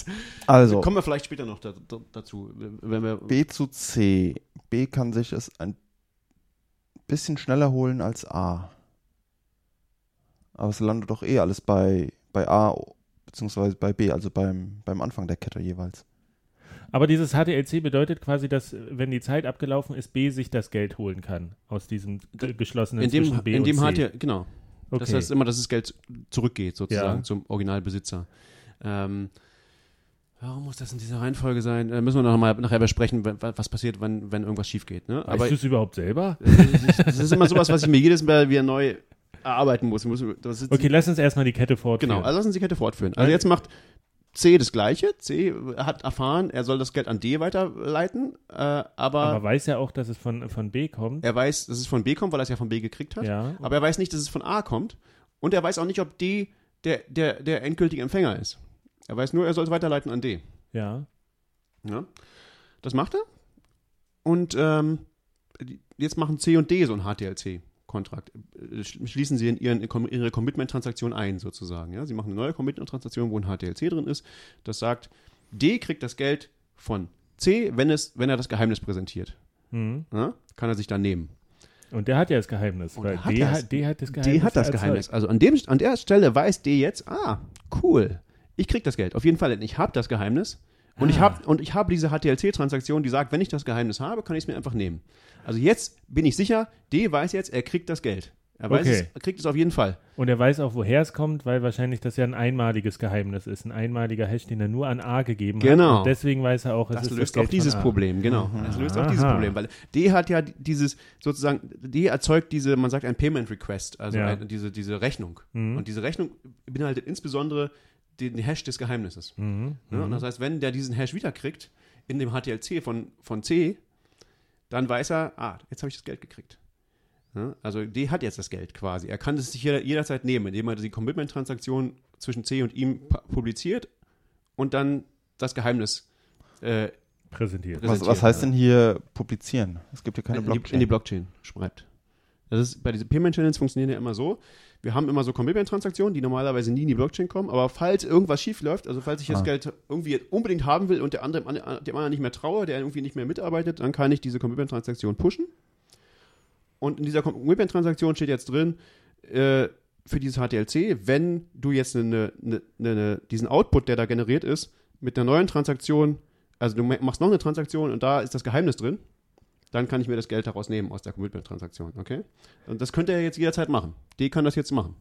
also, kommen wir vielleicht später noch da, da, dazu, wenn wir. B zu C. B kann sich es ein bisschen schneller holen als A. Aber es landet doch eh alles bei, bei A beziehungsweise bei B, also beim, beim Anfang der Kette jeweils. Aber dieses HTLC bedeutet quasi, dass wenn die Zeit abgelaufen ist, B sich das Geld holen kann aus diesem ge- geschlossenen in dem, zwischen B in dem und C. HT, genau. Okay. Das heißt immer, dass das Geld zurückgeht, sozusagen, Ja. zum Originalbesitzer. Ähm, warum muss das in dieser Reihenfolge sein? Äh, müssen wir noch mal nachher besprechen, was passiert, wenn, wenn irgendwas schief geht. Ne? weißt du es überhaupt selber? das ist immer sowas, was ich mir jedes Mal wieder neu erarbeiten muss. Muss Okay, lass uns erstmal die Kette fortführen. Genau, also lassen Sie die Kette fortführen. Also jetzt macht C das Gleiche. C hat erfahren, er soll das Geld an D weiterleiten, äh, aber, Aber weiß ja auch, dass es von, von B kommt. er weiß, dass es von B kommt, weil er es ja von B gekriegt hat. Ja. Aber er weiß nicht, dass es von A kommt. Und er weiß auch nicht, ob D der, der, der endgültige Empfänger ist. Er weiß nur, er soll es weiterleiten an D. Ja. Ja? Das macht er. Und ähm, jetzt machen C und D so ein HTLC-Kontrakt. Äh, sch- Schließen sie in, ihren, in ihre Commitment-Transaktion ein, sozusagen. Ja? Sie machen eine neue Commitment-Transaktion, wo ein HTLC drin ist. Das sagt, D kriegt das Geld von C, wenn, es, wenn er das Geheimnis präsentiert. Mhm. Ja? Kann er sich dann nehmen. Und der hat ja das Geheimnis, Und weil hat D, das. hat, D hat das Geheimnis. D hat das. Geheimnis. Also an, dem, an der Stelle weiß D jetzt, ah, cool, ich krieg das Geld. Auf jeden Fall, ich habe das Geheimnis. Und ich Ah. habe und ich habe diese HTLC-Transaktion, die sagt, wenn ich das Geheimnis habe, kann ich es mir einfach nehmen. Also jetzt bin ich sicher, D weiß jetzt, er kriegt das Geld. Er weiß Okay. es, er kriegt es auf jeden Fall. Und er weiß auch, woher es kommt, weil wahrscheinlich das ja ein einmaliges Geheimnis ist. Ein einmaliger Hash, den er nur an A gegeben Genau. hat. Und deswegen weiß er auch, es Das ist löst das Geld auch dieses. Problem, genau. Das löst auch dieses. Problem, weil D hat ja dieses sozusagen, D erzeugt diese, man sagt ein Payment Request, also Ja. ein, diese, diese Rechnung. Mhm. Und diese Rechnung beinhaltet insbesondere den Hash des Geheimnisses. Mhm. Ja, und das heißt, wenn der diesen Hash wiederkriegt in dem HTLC von, von C, dann weiß er, ah, jetzt habe ich das Geld gekriegt. Ja, also D hat jetzt das Geld quasi. Er kann es sich jeder, jederzeit nehmen, indem er die Commitment-Transaktion zwischen C und ihm pu- publiziert und dann das Geheimnis äh, Präsentiert. Was, präsentiert. was heißt denn hier publizieren? Es gibt ja keine Blockchain. in die Blockchain schreibt. Das ist, bei diesen Payment Channels funktionieren ja immer so. Wir haben immer so Commitment-Transaktionen, die normalerweise nie in die Blockchain kommen, aber falls irgendwas schief läuft, also falls ich das Ah. Geld irgendwie unbedingt haben will und der andere dem anderen nicht mehr traue, der irgendwie nicht mehr mitarbeitet, dann kann ich diese Commitment-Transaktion pushen. Und in dieser Commitment-Transaktion steht jetzt drin, äh, für dieses HTLC, wenn du jetzt eine, eine, eine, diesen Output, der da generiert ist, mit einer neuen Transaktion, also du machst noch eine Transaktion und da ist das Geheimnis drin, dann kann ich mir das Geld daraus nehmen aus der Commitment-Transaktion, okay? Und das könnte er jetzt jederzeit machen. D kann das jetzt machen.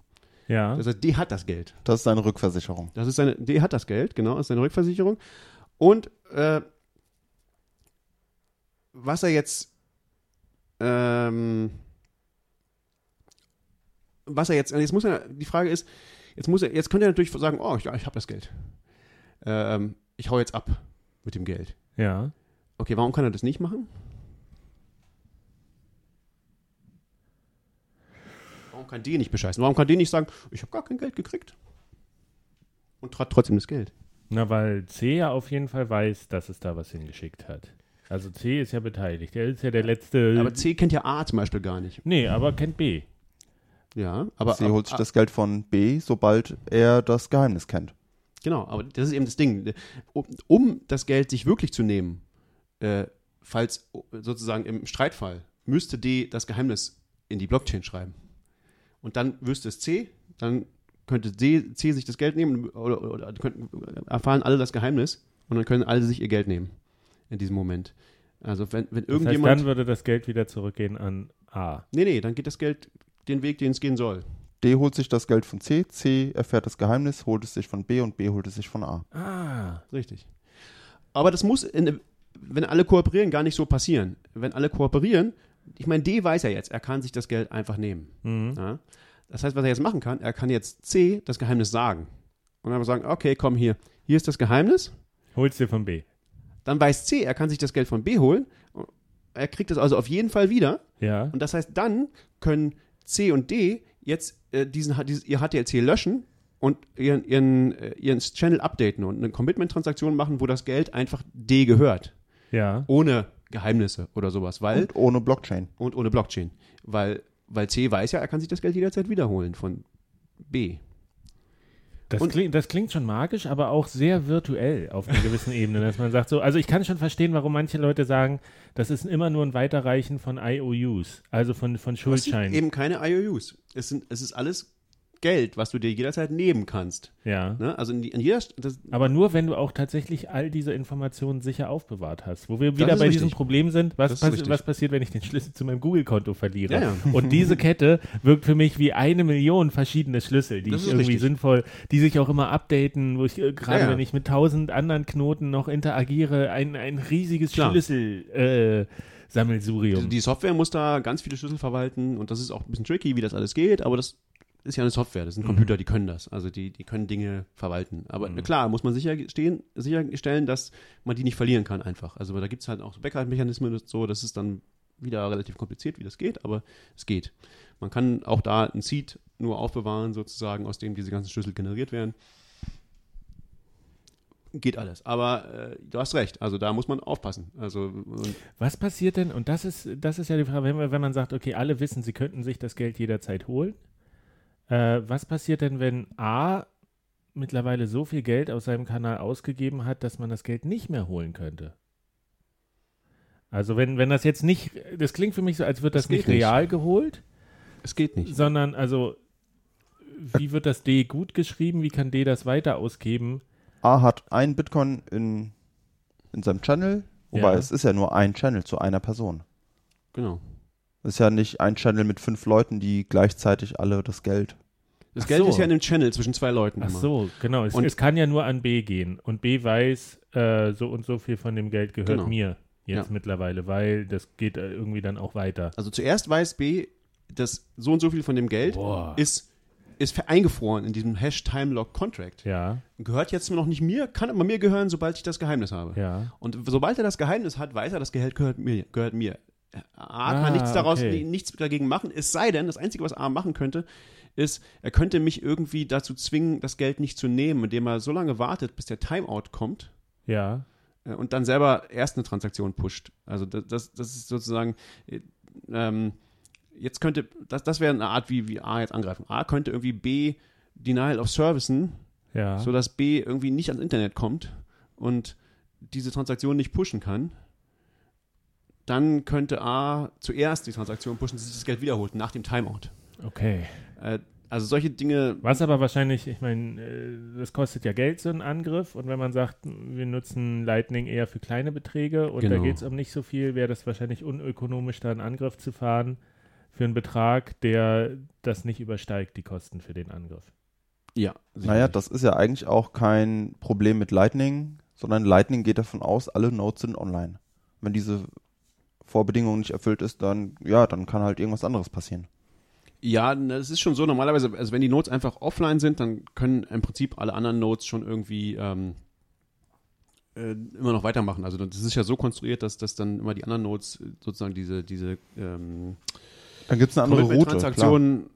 Ja. Das heißt, D hat das Geld. Das ist eine Rückversicherung. Das ist seine, D hat das Geld, genau, das ist seine Rückversicherung. Und äh, was er jetzt, ähm, was er jetzt, jetzt muss er, die Frage ist, jetzt muss er, jetzt könnte er natürlich sagen, oh, ja, ich habe das Geld. Ähm, ich hau jetzt ab mit dem Geld. Ja. Okay, warum kann er das nicht machen? Kann D nicht bescheißen? Warum kann D nicht sagen, ich habe gar kein Geld gekriegt? Und hat trotzdem das Geld. Na, weil C ja auf jeden Fall weiß, dass es da was hingeschickt hat. Also C ist ja beteiligt. Er ist ja der letzte. Aber C kennt ja A zum Beispiel gar nicht. Nee, aber kennt B. Ja, aber. C holt sich das Geld von B, sobald er das Geheimnis kennt. Genau, aber das ist eben das Ding. Um, um das Geld sich wirklich zu nehmen, äh, falls sozusagen im Streitfall, müsste D das Geheimnis in die Blockchain schreiben. Und dann wüsste es C, dann könnte C sich das Geld nehmen oder, oder, oder könnten, erfahren alle das Geheimnis und dann können alle sich ihr Geld nehmen in diesem Moment. Also wenn, wenn Das heißt, irgendjemand. dann würde das Geld wieder zurückgehen an A. nee, nee, dann geht das Geld den Weg, den es gehen soll. D holt sich das Geld von C, C erfährt das Geheimnis, holt es sich von B und B holt es sich von A. Ah. Richtig. Aber das muss, in, wenn alle kooperieren, gar nicht so passieren. Wenn alle kooperieren, ich meine, D weiß ja jetzt, er kann sich das Geld einfach nehmen. Mhm. Ja? Das heißt, was er jetzt machen kann, er kann jetzt C das Geheimnis sagen. Und dann sagen, okay, komm hier, hier ist das Geheimnis. Holst dir von B. Dann weiß C, er kann sich das Geld von B holen. Er kriegt es also auf jeden Fall wieder. Ja. Und das heißt, dann können C und D jetzt äh, diesen, dieses, ihr HTLC löschen und ihren, ihren, äh, ihren Channel updaten und eine Commitment-Transaktion machen, wo das Geld einfach D gehört. Ja. Ohne Geheimnisse oder sowas, weil Und ohne Blockchain. und ohne Blockchain. Weil, weil C weiß ja, er kann sich das Geld jederzeit wiederholen von B. Das, Und- klingt, das klingt schon magisch, aber auch sehr virtuell auf einer gewissen Ebene, dass man sagt so, also ich kann schon verstehen, warum manche Leute sagen, das ist immer nur ein Weiterreichen von IOUs, also von, von Das sind Schuldscheinen. eben keine IOUs. Es, sind, es ist alles Geld, was du dir jederzeit nehmen kannst. Ja. Ne? Also in, in jeder, das, Aber nur, wenn du auch tatsächlich all diese Informationen sicher aufbewahrt hast. Wo wir wieder bei richtig. diesem Problem sind, was, passi was passiert, wenn ich den Schlüssel zu meinem Google-Konto verliere. Ja, ja. Und diese Kette wirkt für mich wie eine Million verschiedene Schlüssel, die Das ich irgendwie richtig. sinnvoll, die sich auch immer updaten, wo ich äh, gerade, ja. wenn ich mit tausend anderen Knoten noch interagiere, ein, ein riesiges Klar. Schlüssel äh, Sammelsurium. die Software muss da ganz viele Schlüssel verwalten und das ist auch ein bisschen tricky, wie das alles geht, aber das ist ja eine Software, das sind Computer, die können das. Also die, die können Dinge verwalten. Aber na klar, muss man sicherstehen, sicherstellen, dass man die nicht verlieren kann einfach. Also da gibt es halt auch so Backup-Mechanismen und so, das ist dann wieder relativ kompliziert, wie das geht, aber es geht. Man kann auch da ein Seed nur aufbewahren, sozusagen, aus dem diese ganzen Schlüssel generiert werden. Geht alles. Aber äh, du hast recht, also da muss man aufpassen. Also Was passiert denn, und das ist, das ist ja die Frage, wenn, wenn man sagt, okay, alle wissen, sie könnten sich das Geld jederzeit holen. Äh, was passiert denn, wenn A mittlerweile so viel Geld aus seinem Kanal ausgegeben hat, dass man das Geld nicht mehr holen könnte? Also wenn, wenn das jetzt nicht, das klingt für mich so, als wird das, Das nicht nicht. real geholt, es geht nicht. sondern also wie wird das D gut geschrieben, wie kann D das weiter ausgeben? A hat ein Bitcoin in, in seinem Channel, wobei Ja. es ist ja nur ein Channel zu einer Person. Genau. Es ist ja nicht ein Channel mit fünf Leuten, die gleichzeitig alle das Geld. Das Ach Geld so. ist ja in einem Channel zwischen zwei Leuten. Ach immer. so, genau. Es, Und- es kann ja nur an B gehen. Und B weiß, äh, so und so viel von dem Geld gehört Genau. mir jetzt Ja. mittlerweile, weil das geht äh, irgendwie dann auch weiter. Also zuerst weiß B, dass so und so viel von dem Geld Boah. ist, ist eingefroren in diesem Hash Time Lock Contract. Ja, Gehört jetzt noch nicht mir, kann aber mir gehören, sobald ich das Geheimnis habe. ja. Und sobald er das Geheimnis hat, weiß er, das Geld gehört mir. Gehört mir. A Ah, kann nichts daraus, okay. nichts dagegen machen, es sei denn, das Einzige, was A machen könnte, ist, er könnte mich irgendwie dazu zwingen, das Geld nicht zu nehmen, indem er so lange wartet, bis der Timeout kommt Ja, äh, und dann selber erst eine Transaktion pusht. Also das, das, das ist sozusagen, äh, ähm, jetzt könnte, das, das wäre eine Art, wie, wie A jetzt angreifen. A könnte irgendwie B Denial of Servicen, ja. sodass B irgendwie nicht ans Internet kommt und diese Transaktion nicht pushen kann. Dann könnte A zuerst die Transaktion pushen, dass sich das Geld wiederholt nach dem Timeout. okay. Äh, also solche Dinge, Was aber wahrscheinlich, ich meine, äh, das kostet ja Geld, so ein Angriff. Und wenn man sagt, wir nutzen Lightning eher für kleine Beträge und da Genau. geht es um nicht so viel, wäre das wahrscheinlich unökonomisch, da einen Angriff zu fahren für einen Betrag, der das nicht übersteigt, die Kosten für den Angriff. ja. Naja, das ist ja eigentlich auch kein Problem mit Lightning, sondern Lightning geht davon aus, alle Nodes sind online. Wenn diese Vorbedingung nicht erfüllt ist, dann, ja, dann kann halt irgendwas anderes passieren. Ja, das ist schon so. Normalerweise, also wenn die Nodes einfach offline sind, dann können im Prinzip alle anderen Nodes schon irgendwie ähm, äh, immer noch weitermachen. Also das ist ja so konstruiert, dass, dass dann immer die anderen Nodes äh, sozusagen diese, diese ähm, Dann gibt es eine andere Route. Klar. Transaktionen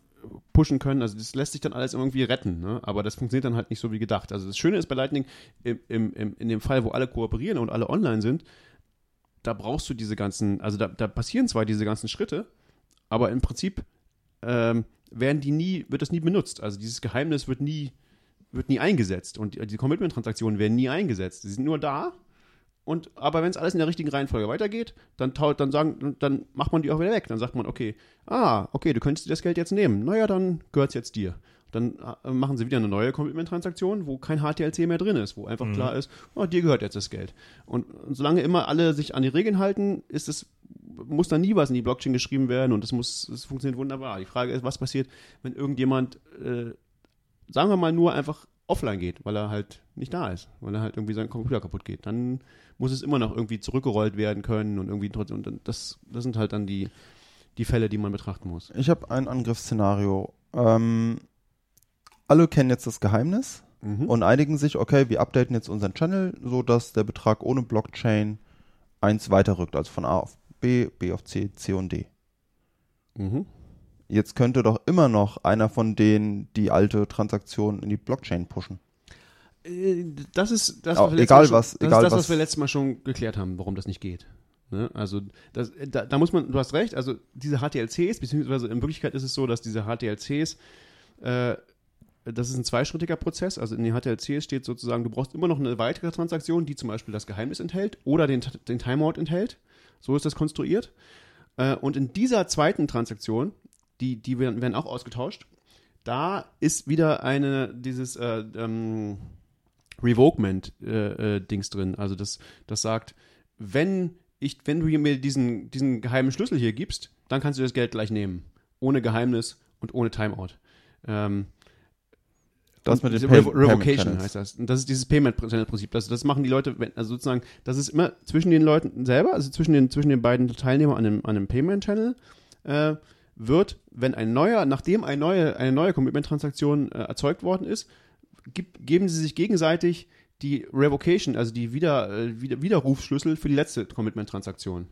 pushen können. Also das lässt sich dann alles irgendwie retten, ne? aber das funktioniert dann halt nicht so wie gedacht. Also das Schöne ist bei Lightning, im, im, im, in dem Fall, wo alle kooperieren und alle online sind, da brauchst du diese ganzen, also da, da passieren zwar diese ganzen Schritte, aber im Prinzip ähm, werden die nie, wird das nie benutzt. Also dieses Geheimnis wird nie, wird nie eingesetzt und die, Commitment-Transaktionen werden nie eingesetzt. Sie sind nur da und aber wenn es alles in der richtigen Reihenfolge weitergeht, dann dann sagen, dann macht man die auch wieder weg. Dann sagt man, okay, ah, okay, du könntest dir das Geld jetzt nehmen. Naja, dann gehört es jetzt dir. Dann äh, machen sie wieder eine neue Commitment-Transaktion, wo kein HTLC mehr drin ist, wo einfach klar ist, oh, dir gehört jetzt das Geld. Und, solange immer alle sich an die Regeln halten, ist es, muss da nie was in die Blockchain geschrieben werden und es muss, es funktioniert wunderbar. Die Frage ist, was passiert, wenn irgendjemand, äh, sagen wir mal, nur einfach offline geht, weil er halt nicht da ist, weil er halt irgendwie sein Computer kaputt geht. Dann muss es immer noch irgendwie zurückgerollt werden können und irgendwie trotzdem, und dann- das, das sind halt dann die, die Fälle, die man betrachten muss. Ich habe ein Angriffsszenario. Ähm, alle kennen jetzt das Geheimnis Mhm. und einigen sich, okay, wir updaten jetzt unseren Channel, so dass der Betrag ohne Blockchain eins weiterrückt, also von A auf B, B auf C, C und D. Mhm. jetzt könnte doch immer noch einer von denen die alte Transaktion in die Blockchain pushen. Äh, Das ist das, Auch wir letztes egal schon, was- das, egal ist das, was was- wir letztes Mal schon geklärt haben, warum das nicht geht. Ne? Also das, da, da muss man, du hast recht, also diese HTLCs, beziehungsweise in Wirklichkeit ist es so, dass diese HTLCs, äh, das ist ein zweischrittiger Prozess, also in den HTLCs steht sozusagen, du brauchst immer noch eine weitere Transaktion, die zum Beispiel das Geheimnis enthält oder den, den Timeout enthält. So ist das konstruiert. Äh, und in dieser zweiten Transaktion, die, die werden, werden auch ausgetauscht, da ist wieder eine, dieses äh, ähm, Revokement-Dings drin. Also das, das sagt, wenn ich, wenn du mir diesen, diesen geheimen Schlüssel hier gibst, dann kannst du das Geld gleich nehmen. Ohne Geheimnis und ohne Timeout. Ähm, Das mit Pay Revo- Revocation heißt das. Und das ist dieses Payment Channel Prinzip. Das, das machen die Leute, wenn, also sozusagen, das ist immer zwischen den Leuten selber, also zwischen den, zwischen den beiden Teilnehmern an einem, an einem Payment Channel, äh, wird, wenn ein neuer, nachdem ein neue, eine neue Commitment-Transaktion äh, erzeugt worden ist, gibt, geben sie sich gegenseitig die Revocation, also die Wieder, äh, Wieder, Widerrufsschlüssel für die letzte Commitment-Transaktion.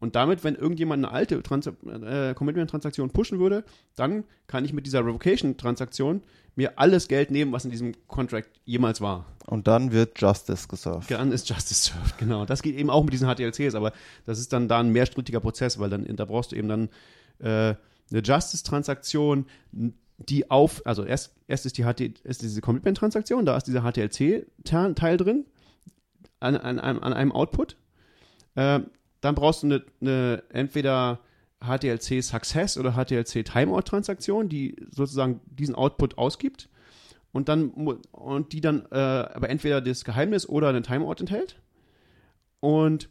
Und damit, wenn irgendjemand eine alte Trans äh, Commitment-Transaktion pushen würde, dann kann ich mit dieser Revocation-Transaktion mir alles Geld nehmen, was in diesem Contract jemals war. Und dann wird Justice gesurft. Dann ist Justice served, genau. Das geht eben auch mit diesen HTLCs, aber das ist dann da ein mehrstrittiger Prozess, weil dann da brauchst du eben dann äh, eine Justice-Transaktion, die auf, also erst, erst ist die HT, ist diese Commitment-Transaktion, da ist dieser HTLC-Teil drin an, an, einem- an einem Output. Äh, dann brauchst du eine, eine entweder HTLC Success oder HTLC Timeout Transaktion, die sozusagen diesen Output ausgibt und dann und die dann äh, aber entweder das Geheimnis oder einen Timeout enthält und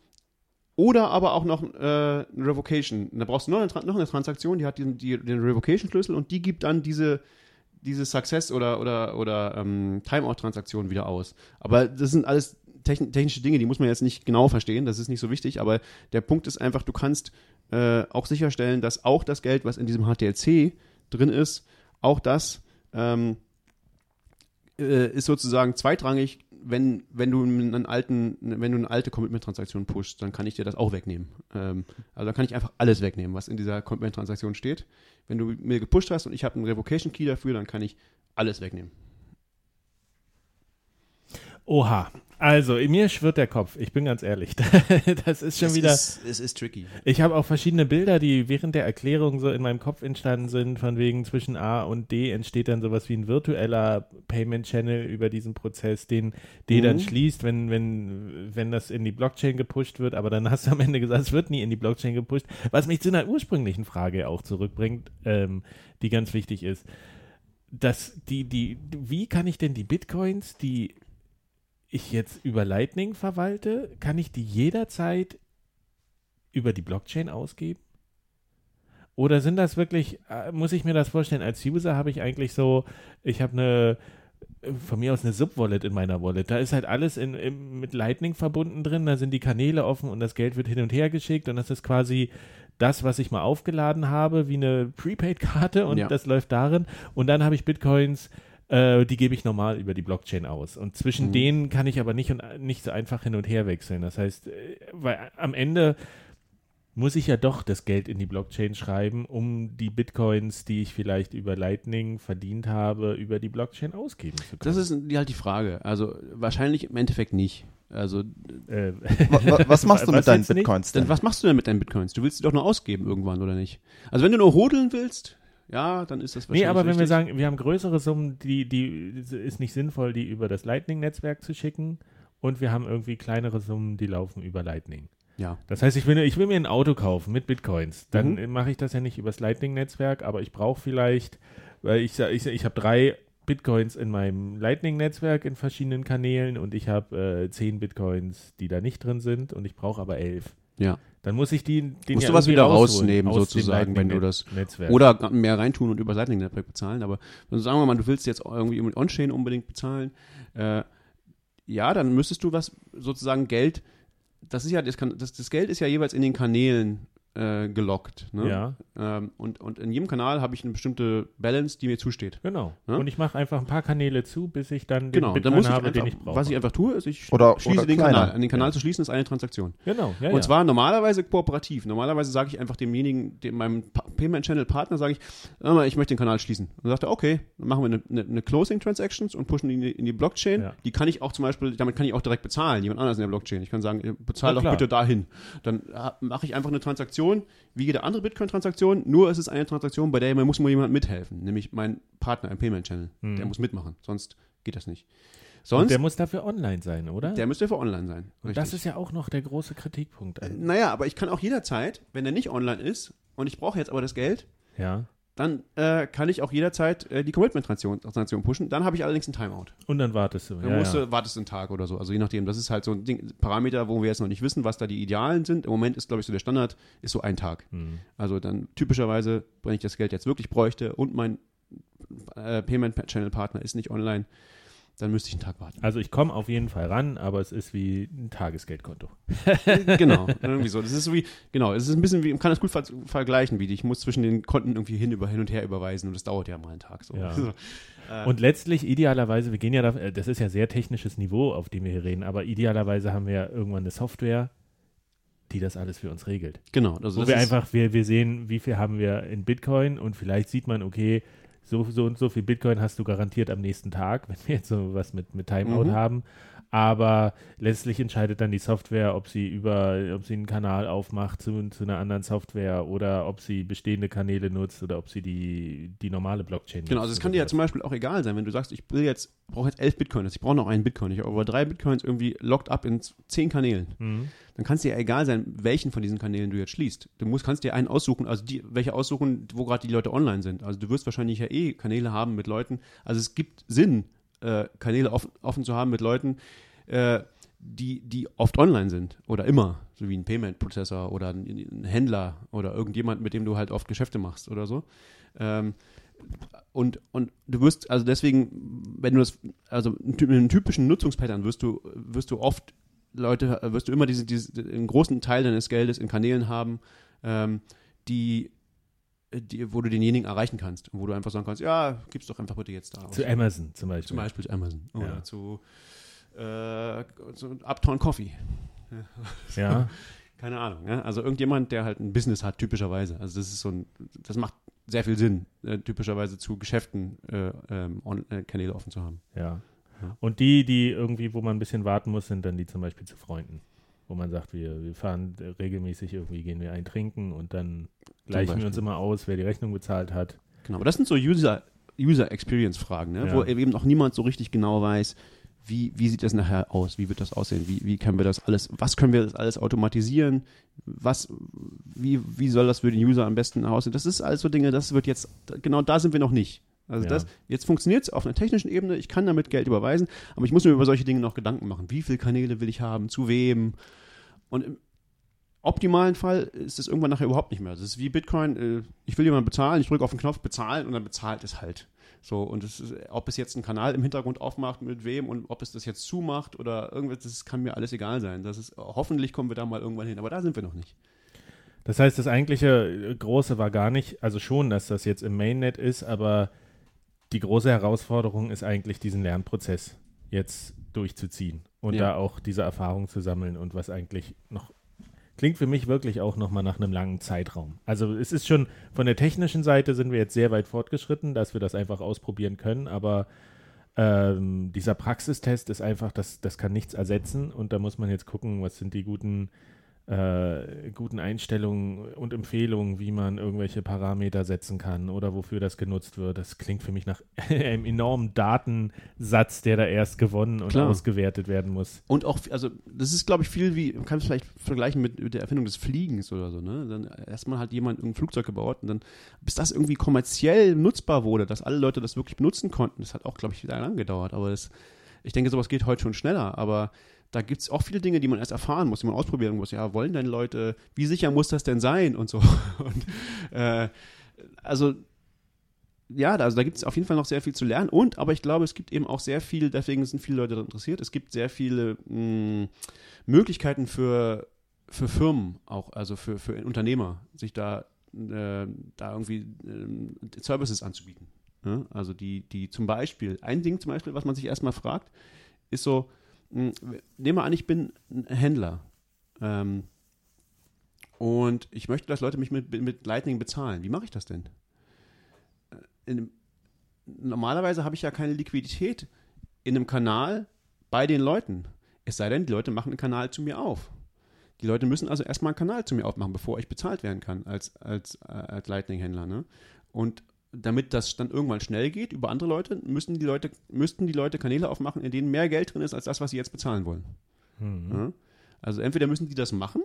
oder aber auch noch äh, eine Revocation. Da brauchst du noch eine, noch eine Transaktion, die hat den, die, den Revocation-Schlüssel und die gibt dann diese, diese Success- oder, oder, oder ähm, Timeout-Transaktion wieder aus. Aber das sind alles technische Dinge, die muss man jetzt nicht genau verstehen, das ist nicht so wichtig, aber der Punkt ist einfach, du kannst äh, auch sicherstellen, dass auch das Geld, was in diesem HTLC drin ist, auch das ähm, äh, ist sozusagen zweitrangig, wenn, wenn du einen alten, wenn du eine alte Commitment-Transaktion pushst, dann kann ich dir das auch wegnehmen. Ähm, also dann kann ich einfach alles wegnehmen, was in dieser Commitment-Transaktion steht. Wenn du mir gepusht hast und ich habe einen Revocation-Key dafür, dann kann ich alles wegnehmen. Oha. Also, in mir schwirrt der Kopf. Ich bin ganz ehrlich. das ist schon es wieder. Ist, es ist tricky. Ich habe auch verschiedene Bilder, die während der Erklärung so in meinem Kopf entstanden sind, von wegen zwischen A und D entsteht dann sowas wie ein virtueller Payment Channel über diesen Prozess, den D dann Mhm. schließt, wenn, wenn, wenn das in die Blockchain gepusht wird, aber dann hast du am Ende gesagt, es wird nie in die Blockchain gepusht, was mich zu einer ursprünglichen Frage auch zurückbringt, ähm, die ganz wichtig ist. Das, die, die, wie kann ich denn die Bitcoins, die ich jetzt über Lightning verwalte, kann ich die jederzeit über die Blockchain ausgeben? Oder sind das wirklich, äh, muss ich mir das vorstellen, als User habe ich eigentlich so, ich habe eine, von mir aus eine Subwallet in meiner Wallet. Da ist halt alles in, im, mit Lightning verbunden drin, da sind die Kanäle offen und das Geld wird hin und her geschickt und das ist quasi das, was ich mal aufgeladen habe, wie eine Prepaid-Karte und Ja. das läuft darin. Und dann habe ich Bitcoins, äh, die gebe ich normal über die Blockchain aus. Und zwischen Mhm. denen kann ich aber nicht, und, nicht so einfach hin und her wechseln. Das heißt, äh, weil am Ende muss ich ja doch das Geld in die Blockchain schreiben, um die Bitcoins, die ich vielleicht über Lightning verdient habe, über die Blockchain ausgeben zu können. Das ist die- halt die Frage. Also wahrscheinlich im Endeffekt nicht. Also äh, Wa- wa- Was machst du Was mit deinen? Bitcoins Dann denn? was machst du denn mit deinen Bitcoins? Du willst sie doch nur ausgeben irgendwann, oder nicht? Also wenn du nur hodeln willst, ja, dann ist das wahrscheinlich Nee, aber wenn wir richtig. sagen, wir haben größere Summen, die, die ist nicht sinnvoll, die über das Lightning-Netzwerk zu schicken. Und wir haben irgendwie kleinere Summen, die laufen über Lightning. Ja. Das heißt, ich will, ich will mir ein Auto kaufen mit Bitcoins. Dann Mhm. mache ich das ja nicht übers Lightning-Netzwerk, aber ich brauche vielleicht, weil ich, ich, ich habe drei Bitcoins in meinem Lightning-Netzwerk in verschiedenen Kanälen und ich habe äh, zehn Bitcoins, die da nicht drin sind und ich brauche aber elf. Ja. Dann muss ich die, den Musst ja du was wieder rausnehmen, sozusagen, wenn du das- Lightning-Netzwerk. Oder mehr reintun und über Lightning Network bezahlen. Aber wenn du sagen wir mal, du willst jetzt irgendwie mit On-Chain unbedingt bezahlen, äh, ja, dann müsstest du was sozusagen Geld, das ist ja, das, kann, das, das Geld ist ja jeweils in den Kanälen äh, gelockt. Ne? Ja, Ähm, und, und in jedem Kanal habe ich eine bestimmte Balance, die mir zusteht. genau. Ja? Und ich mache einfach ein paar Kanäle zu, bis ich dann den Genau, dann muss ich habe, einfach, den ich brauche. was ich einfach tue, ist, ich Oder- schließe oder den kleiner. Kanal. An den Kanal zu schließen ist eine Transaktion. genau, ja, Und ja. zwar normalerweise kooperativ. Normalerweise sage ich einfach demjenigen, dem, meinem Pa- Payment Channel Partner, sage ich, hör mal, ich möchte den Kanal schließen. Und dann sagt er, okay, dann machen wir eine, eine, eine Closing Transactions und pushen die in die, in die Blockchain. Ja. Die kann ich auch zum Beispiel, damit kann ich auch direkt bezahlen, jemand anders in der Blockchain. Ich kann sagen, bezahl doch bitte dahin. Dann äh, mache ich einfach eine Transaktion, wie jede andere Bitcoin-Transaktion, nur es ist eine Transaktion, bei der muss nur jemand mithelfen, nämlich mein Partner im Payment Channel. Der muss mitmachen, sonst geht das nicht. Und Sonst, der der, muss dafür online sein, oder? müsste für online sein. Und das ist ja auch noch der große Kritikpunkt. Naja, aber ich kann auch jederzeit, wenn er nicht online ist und ich brauche jetzt aber das Geld, Ja. Dann äh, kann ich auch jederzeit äh, die Commitment-Transaktion Transaktion pushen. Dann habe ich allerdings einen Timeout. Und dann wartest du. Dann Ja, musst ja. du, wartest du einen Tag oder so. Also je nachdem. Das ist halt so ein Ding, Parameter, wo wir jetzt noch nicht wissen, was da die Idealen sind. Im Moment ist, glaube ich, so der Standard, ist so ein Tag. Hm. Also dann typischerweise, wenn ich das Geld jetzt wirklich bräuchte und mein äh, Payment-Channel-Partner ist nicht online, dann müsste ich einen Tag warten. Also ich komme auf jeden Fall ran, aber es ist wie ein Tagesgeldkonto. genau, irgendwie so. Das ist so wie, genau, es ist ein bisschen wie, man kann das gut ver vergleichen, wie ich muss zwischen den Konten irgendwie hin, über, hin und her überweisen und das dauert ja mal einen Tag. So. Ja. So. Und letztlich, idealerweise, wir gehen ja, da, äh, das ist ja sehr technisches Niveau, auf dem wir hier reden, aber idealerweise haben wir ja irgendwann eine Software, die das alles für uns regelt. Genau, also Wo das wir einfach, wir, wir sehen, wie viel haben wir in Bitcoin und vielleicht sieht man, okay, so, so und so viel Bitcoin hast du garantiert am nächsten Tag, wenn wir jetzt so was mit, mit Timeout Mhm. haben. Aber letztlich entscheidet dann die Software, ob sie über, ob sie einen Kanal aufmacht zu, zu einer anderen Software oder ob sie bestehende Kanäle nutzt oder ob sie die, die normale Blockchain Genau, also es kann dir ja zum Beispiel auch egal sein, wenn du sagst, ich will jetzt, brauche jetzt elf Bitcoins, ich brauche noch einen Bitcoin, ich habe aber drei Bitcoins irgendwie locked up in zehn Kanälen. Mhm. Dann kann es dir ja egal sein, welchen von diesen Kanälen du jetzt schließt. Du musst, kannst dir einen aussuchen, also die, welche aussuchen, wo gerade die Leute online sind. Also du wirst wahrscheinlich ja eh Kanäle haben mit Leuten. Also es gibt Sinn, äh, Kanäle offen, offen zu haben mit Leuten, äh, die, die oft online sind oder immer, so wie ein Payment-Prozessor oder ein, ein Händler oder irgendjemand, mit dem du halt oft Geschäfte machst oder so. Ähm, und, und du wirst, also deswegen, wenn du das, also mit einem typischen Nutzungspattern wirst du, wirst du oft Leute, wirst du immer diese, diese, einen großen Teil deines Geldes in Kanälen haben, ähm, die, die, wo du denjenigen erreichen kannst und wo du einfach sagen kannst, ja, gib's doch einfach bitte jetzt da aus. Zu Amazon zum Beispiel. Zum Beispiel Amazon oder Ja. zu, äh, zu Uptown Coffee. Ja, Keine Ahnung. Ja? Also irgendjemand, der halt ein Business hat, typischerweise. Also das ist so ein, das macht sehr viel Sinn, äh, typischerweise zu Geschäften äh, ähm, on, äh, Kanäle offen zu haben. ja. Ja. Und die, die irgendwie, wo man ein bisschen warten muss, sind dann die zum Beispiel zu Freunden. Wo man sagt, wir, wir fahren regelmäßig irgendwie, gehen wir ein trinken und dann gleichen wir uns immer aus, wer die Rechnung bezahlt hat. Genau, aber das sind so User, User Experience Fragen, ne? Ja. wo eben auch niemand so richtig genau weiß, wie, wie sieht das nachher aus, wie wird das aussehen, wie, wie können wir das alles, was können wir das alles automatisieren, was, wie, wie soll das für den User am besten aussehen. Das ist alles so Dinge, das wird jetzt, genau da sind wir noch nicht. Also Ja. das, jetzt funktioniert es auf einer technischen Ebene, ich kann damit Geld überweisen, aber ich muss mir über solche Dinge noch Gedanken machen. Wie viele Kanäle will ich haben, zu wem? Und im optimalen Fall ist es irgendwann nachher überhaupt nicht mehr. Das ist wie Bitcoin, äh, ich will jemanden bezahlen, ich drücke auf den Knopf bezahlen und dann bezahlt es halt. So, und es ist, ob es jetzt einen Kanal im Hintergrund aufmacht, mit wem und ob es das jetzt zumacht oder irgendwas, das kann mir alles egal sein. Das ist, hoffentlich kommen wir da mal irgendwann hin, aber da sind wir noch nicht. Das heißt, das eigentliche äh, Große war gar nicht, also schon, dass das jetzt im Mainnet ist, aber die große Herausforderung ist eigentlich, diesen Lernprozess jetzt durchzuziehen und Ja. da auch diese Erfahrung zu sammeln und was eigentlich noch klingt für mich wirklich auch nochmal nach einem langen Zeitraum. Also es ist schon, von der technischen Seite sind wir jetzt sehr weit fortgeschritten, dass wir das einfach ausprobieren können, aber ähm, dieser Praxistest ist einfach, das, das kann nichts ersetzen und da muss man jetzt gucken, was sind die guten äh, guten Einstellungen und Empfehlungen, wie man irgendwelche Parameter setzen kann oder wofür das genutzt wird. Das klingt für mich nach einem enormen Datensatz, der da erst gewonnen und Klar. ausgewertet werden muss. Und auch, also das ist, glaube ich, viel wie, man kann es vielleicht vergleichen mit, mit der Erfindung des Fliegens oder so, ne? Dann erstmal hat jemand ein Flugzeug gebaut und dann, bis das irgendwie kommerziell nutzbar wurde, dass alle Leute das wirklich benutzen konnten, das hat auch, glaube ich, wieder lang gedauert. Aber das, ich denke, sowas geht heute schon schneller, aber da gibt es auch viele Dinge, die man erst erfahren muss, die man ausprobieren muss. Ja, wollen denn Leute, wie sicher muss das denn sein und so. Und äh, also ja, da- also da gibt es auf jeden Fall noch sehr viel zu lernen. Und, aber ich glaube, es gibt eben auch sehr viel, deswegen sind viele Leute daran interessiert, es gibt sehr viele mh, Möglichkeiten für für Firmen auch, also für, für Unternehmer, sich da, äh, da irgendwie äh, Services anzubieten. Ja? Also die, die zum Beispiel, ein Ding zum Beispiel, was man sich erstmal fragt, ist so, nehmen wir an, ich bin ein Händler ähm, und ich möchte, dass Leute mich mit, mit Lightning bezahlen. Wie mache ich das denn? Äh, in, normalerweise habe ich ja keine Liquidität in einem Kanal bei den Leuten. Es sei denn, die Leute machen einen Kanal zu mir auf. Die Leute müssen also erstmal einen Kanal zu mir aufmachen, bevor ich bezahlt werden kann als, als, äh, als Lightning-Händler. Ne? Und damit das dann irgendwann schnell geht über andere Leute, müssen die Leute, müssten die Leute Kanäle aufmachen, in denen mehr Geld drin ist als das, was sie jetzt bezahlen wollen. Mhm. Ja? Also entweder müssen die das machen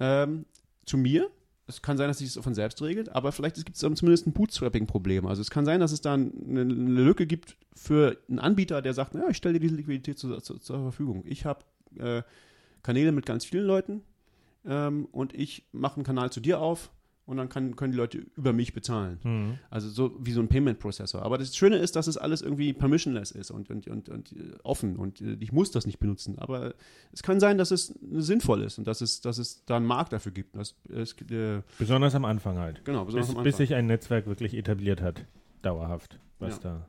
ähm, zu mir. Es kann sein, dass sich das von selbst regelt, aber vielleicht gibt es zumindest ein Bootstrapping-Problem. Also es kann sein, dass es da eine, Lücke gibt für einen Anbieter, der sagt, ja, ich stelle dir diese Liquidität zu, zu, zur Verfügung. Ich habe äh, Kanäle mit ganz vielen Leuten ähm, und ich mache einen Kanal zu dir auf und dann kann, können die Leute über mich bezahlen. Mhm. Also so wie so ein Payment-Prozessor. Aber das Schöne ist, dass es alles irgendwie permissionless ist und, und, und, und äh, offen und äh, ich muss das nicht benutzen. Aber es kann sein, dass es sinnvoll ist und dass es, dass es da einen Markt dafür gibt. Das, es, äh, Besonders am Anfang halt. genau, besonders Bis, am bis Anfang. sich ein Netzwerk wirklich etabliert hat. Dauerhaft. Was da.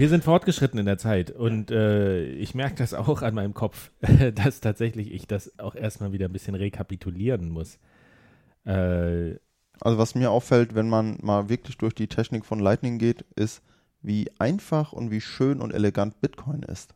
Wir sind fortgeschritten in der Zeit und äh, ich merke das auch an meinem Kopf, dass tatsächlich ich das auch erstmal wieder ein bisschen rekapitulieren muss. Äh, Also was mir auffällt, wenn man mal wirklich durch die Technik von Lightning geht, ist, wie einfach und wie schön und elegant Bitcoin ist.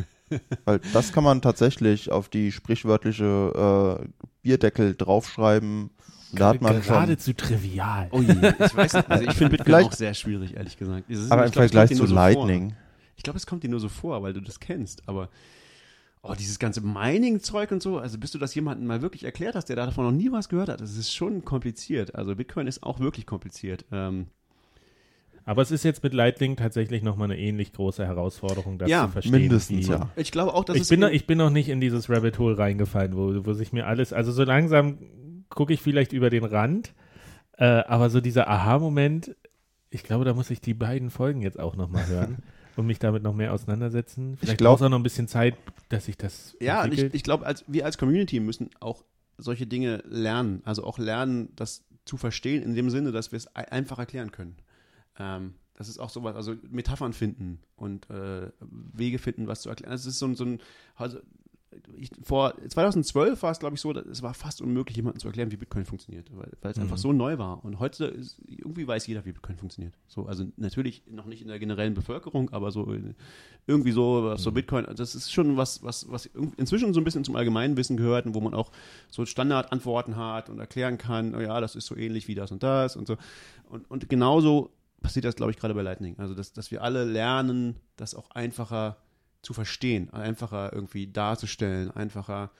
Weil das kann man tatsächlich auf die sprichwörtliche äh, Bierdeckel draufschreiben. Da hat man geradezu trivial. Oh je, ich weiß nicht. Also ich finde Bitcoin auch sehr schwierig, ehrlich gesagt. Es ist- aber im glaub, Vergleich zu so vor. Lightning. Ich glaube, es kommt dir nur so vor, weil du das kennst. Aber oh, dieses ganze Mining-Zeug und so, also bis du das jemandem mal wirklich erklärt hast, der davon noch nie was gehört hat, das ist schon kompliziert. Also Bitcoin ist auch wirklich kompliziert. Ähm, Aber es ist jetzt mit Lightning tatsächlich nochmal eine ähnlich große Herausforderung, das Ja, zu verstehen. mindestens, wie- ja. ich glaube auch, dass Ich es bin, noch, in- ich bin noch nicht in dieses Rabbit Hole reingefallen, wo, wo sich mir alles, also so langsam gucke ich vielleicht über den Rand, äh, aber so dieser Aha-Moment, ich glaube, da muss ich die beiden Folgen jetzt auch nochmal hören und mich damit noch mehr auseinandersetzen. Vielleicht braucht es auch noch ein bisschen Zeit, dass ich das Ja, und ich, ich glaube, als, wir als Community müssen auch solche Dinge lernen. Also auch lernen, das zu verstehen, in dem Sinne, dass wir es ei- einfach erklären können. Ähm, das ist auch sowas, also Metaphern finden und äh, Wege finden, was zu erklären. Das ist so ein, so ein also ich, vor 2012 war es, glaube ich, so, dass es war fast unmöglich, jemandem zu erklären, wie Bitcoin funktioniert, weil, weil es Mhm. einfach so neu war. Und heute ist, irgendwie weiß jeder, wie Bitcoin funktioniert. So, also natürlich noch nicht in der generellen Bevölkerung, aber so irgendwie so, so Bitcoin, das ist schon was, was, was inzwischen so ein bisschen zum Allgemeinwissen gehört und wo man auch so Standardantworten hat und erklären kann, oh ja, das ist so ähnlich wie das und das und so. Und, und genauso passiert das, glaube ich, gerade bei Lightning. Also, dass, dass wir alle lernen, das auch einfacher zu verstehen, einfacher irgendwie darzustellen, einfacher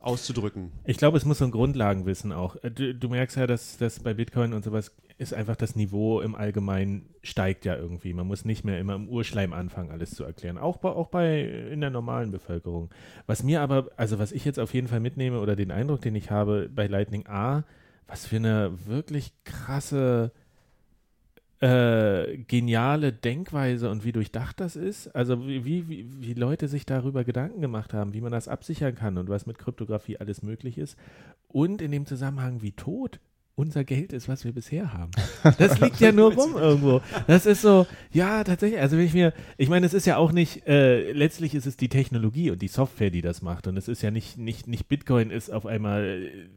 auszudrücken. Ich glaube, es muss so ein Grundlagenwissen auch. Äh, Du, du merkst ja, dass, dass bei Bitcoin und sowas ist einfach das Niveau im Allgemeinen steigt ja irgendwie. Man muss nicht mehr immer im Urschleim anfangen, alles zu erklären. Auch bei, auch bei in der normalen Bevölkerung. Was mir aber, also was ich jetzt auf jeden Fall mitnehme oder den Eindruck, den ich habe bei Lightning A, was für eine wirklich krasse äh, geniale Denkweise und wie durchdacht das ist. Also wie, wie, wie, Leute sich darüber Gedanken gemacht haben, wie man das absichern kann und was mit Kryptographie alles möglich ist. Und in dem Zusammenhang, wie tot unser Geld ist, was wir bisher haben. Das liegt ja nur rum irgendwo. Das ist so, ja, tatsächlich, also wenn ich mir, ich meine, es ist ja auch nicht, äh, letztlich ist es die Technologie und die Software, die das macht. Und es ist ja nicht, nicht, nicht Bitcoin ist auf einmal äh,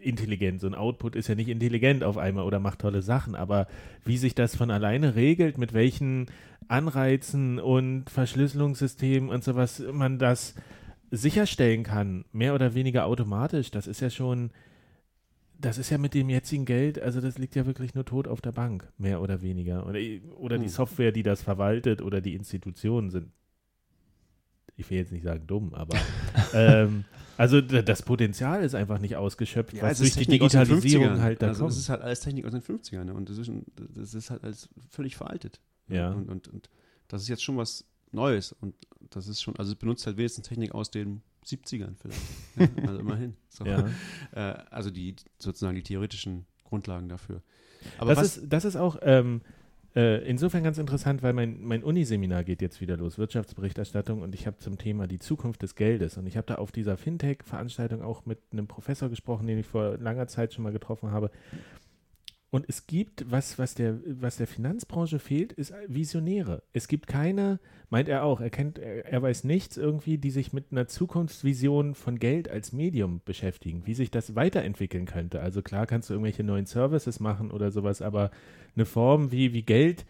intelligent. So ein Output ist ja nicht intelligent auf einmal oder macht tolle Sachen, aber wie sich das von alleine regelt, mit welchen Anreizen und Verschlüsselungssystemen und sowas man das sicherstellen kann, mehr oder weniger automatisch, das ist ja schon, das ist ja mit dem jetzigen Geld, also das liegt ja wirklich nur tot auf der Bank, mehr oder weniger. Oder, oder die Hm. Software, die das verwaltet oder die Institutionen sind, ich will jetzt nicht sagen dumm, aber ähm, also das Potenzial ist einfach nicht ausgeschöpft, was durch die Digitalisierung 50ern. halt da also kommt. Das ist halt alles Technik aus den 50ern ne? und das ist, das ist halt alles völlig veraltet. Ja. Und, und, und das ist jetzt schon was Neues und das ist schon, also es benutzt halt wenigstens Technik aus den 70ern vielleicht. ja, also immerhin. So. ja. Äh, also die sozusagen die theoretischen Grundlagen dafür. Aber Das ist, das ist auch, ähm, Äh, insofern ganz interessant, weil mein, mein Uniseminar geht jetzt wieder los, Wirtschaftsberichterstattung, und ich habe zum Thema die Zukunft des Geldes. Und ich habe da auf dieser Fintech-Veranstaltung auch mit einem Professor gesprochen, den ich vor langer Zeit schon mal getroffen habe. Und es gibt, was, was, der, was der Finanzbranche fehlt, ist Visionäre. Es gibt keine, meint er auch, er kennt, er, er weiß nichts irgendwie, die sich mit einer Zukunftsvision von Geld als Medium beschäftigen, wie sich das weiterentwickeln könnte. Also klar kannst du irgendwelche neuen Services machen oder sowas, aber eine Form wie, wie Geld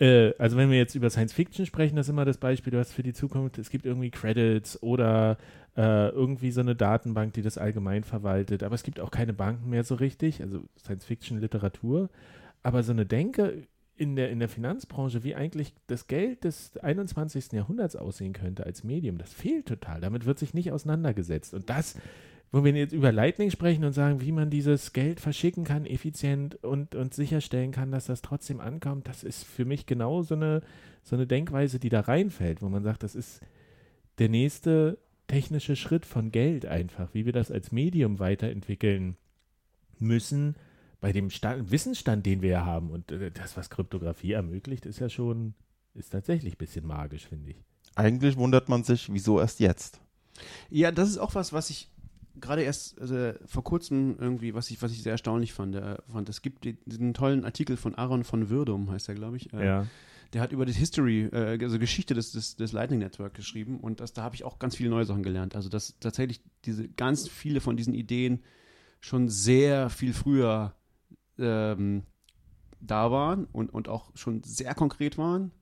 äh, also wenn wir jetzt über Science Fiction sprechen, das ist immer das Beispiel, du hast für die Zukunft, es gibt irgendwie Credits oder äh, irgendwie so eine Datenbank, die das allgemein verwaltet, aber es gibt auch keine Banken mehr so richtig, also Science Fiction Literatur, aber so eine Denke in der, in der Finanzbranche, wie eigentlich das Geld des 21. Jahrhunderts aussehen könnte als Medium, das fehlt total. Damit wird sich nicht auseinandergesetzt. Und das wo wir jetzt über Lightning sprechen und sagen, wie man dieses Geld verschicken kann, effizient und, und sicherstellen kann, dass das trotzdem ankommt, das ist für mich genau so eine, so eine Denkweise, die da reinfällt, wo man sagt, das ist der nächste technische Schritt von Geld einfach, wie wir das als Medium weiterentwickeln müssen, bei dem Stand, Wissensstand, den wir ja haben. Und äh, das, was Kryptographie ermöglicht, ist ja schon, ist tatsächlich ein bisschen magisch, finde ich. Eigentlich wundert man sich, wieso erst jetzt? Ja, das ist auch was, was ich gerade erst also vor kurzem irgendwie, was ich, was ich sehr erstaunlich fand, äh, fand. Es gibt diesen tollen Artikel von Aaron von Würdum, heißt er, glaube ich. Äh, ja. Der hat über die History, äh, also Geschichte des, des, des Lightning Network geschrieben und das, da habe ich auch ganz viele neue Sachen gelernt. Also, dass tatsächlich diese ganz viele von diesen Ideen schon sehr viel früher ähm, da waren und, und auch schon sehr konkret waren,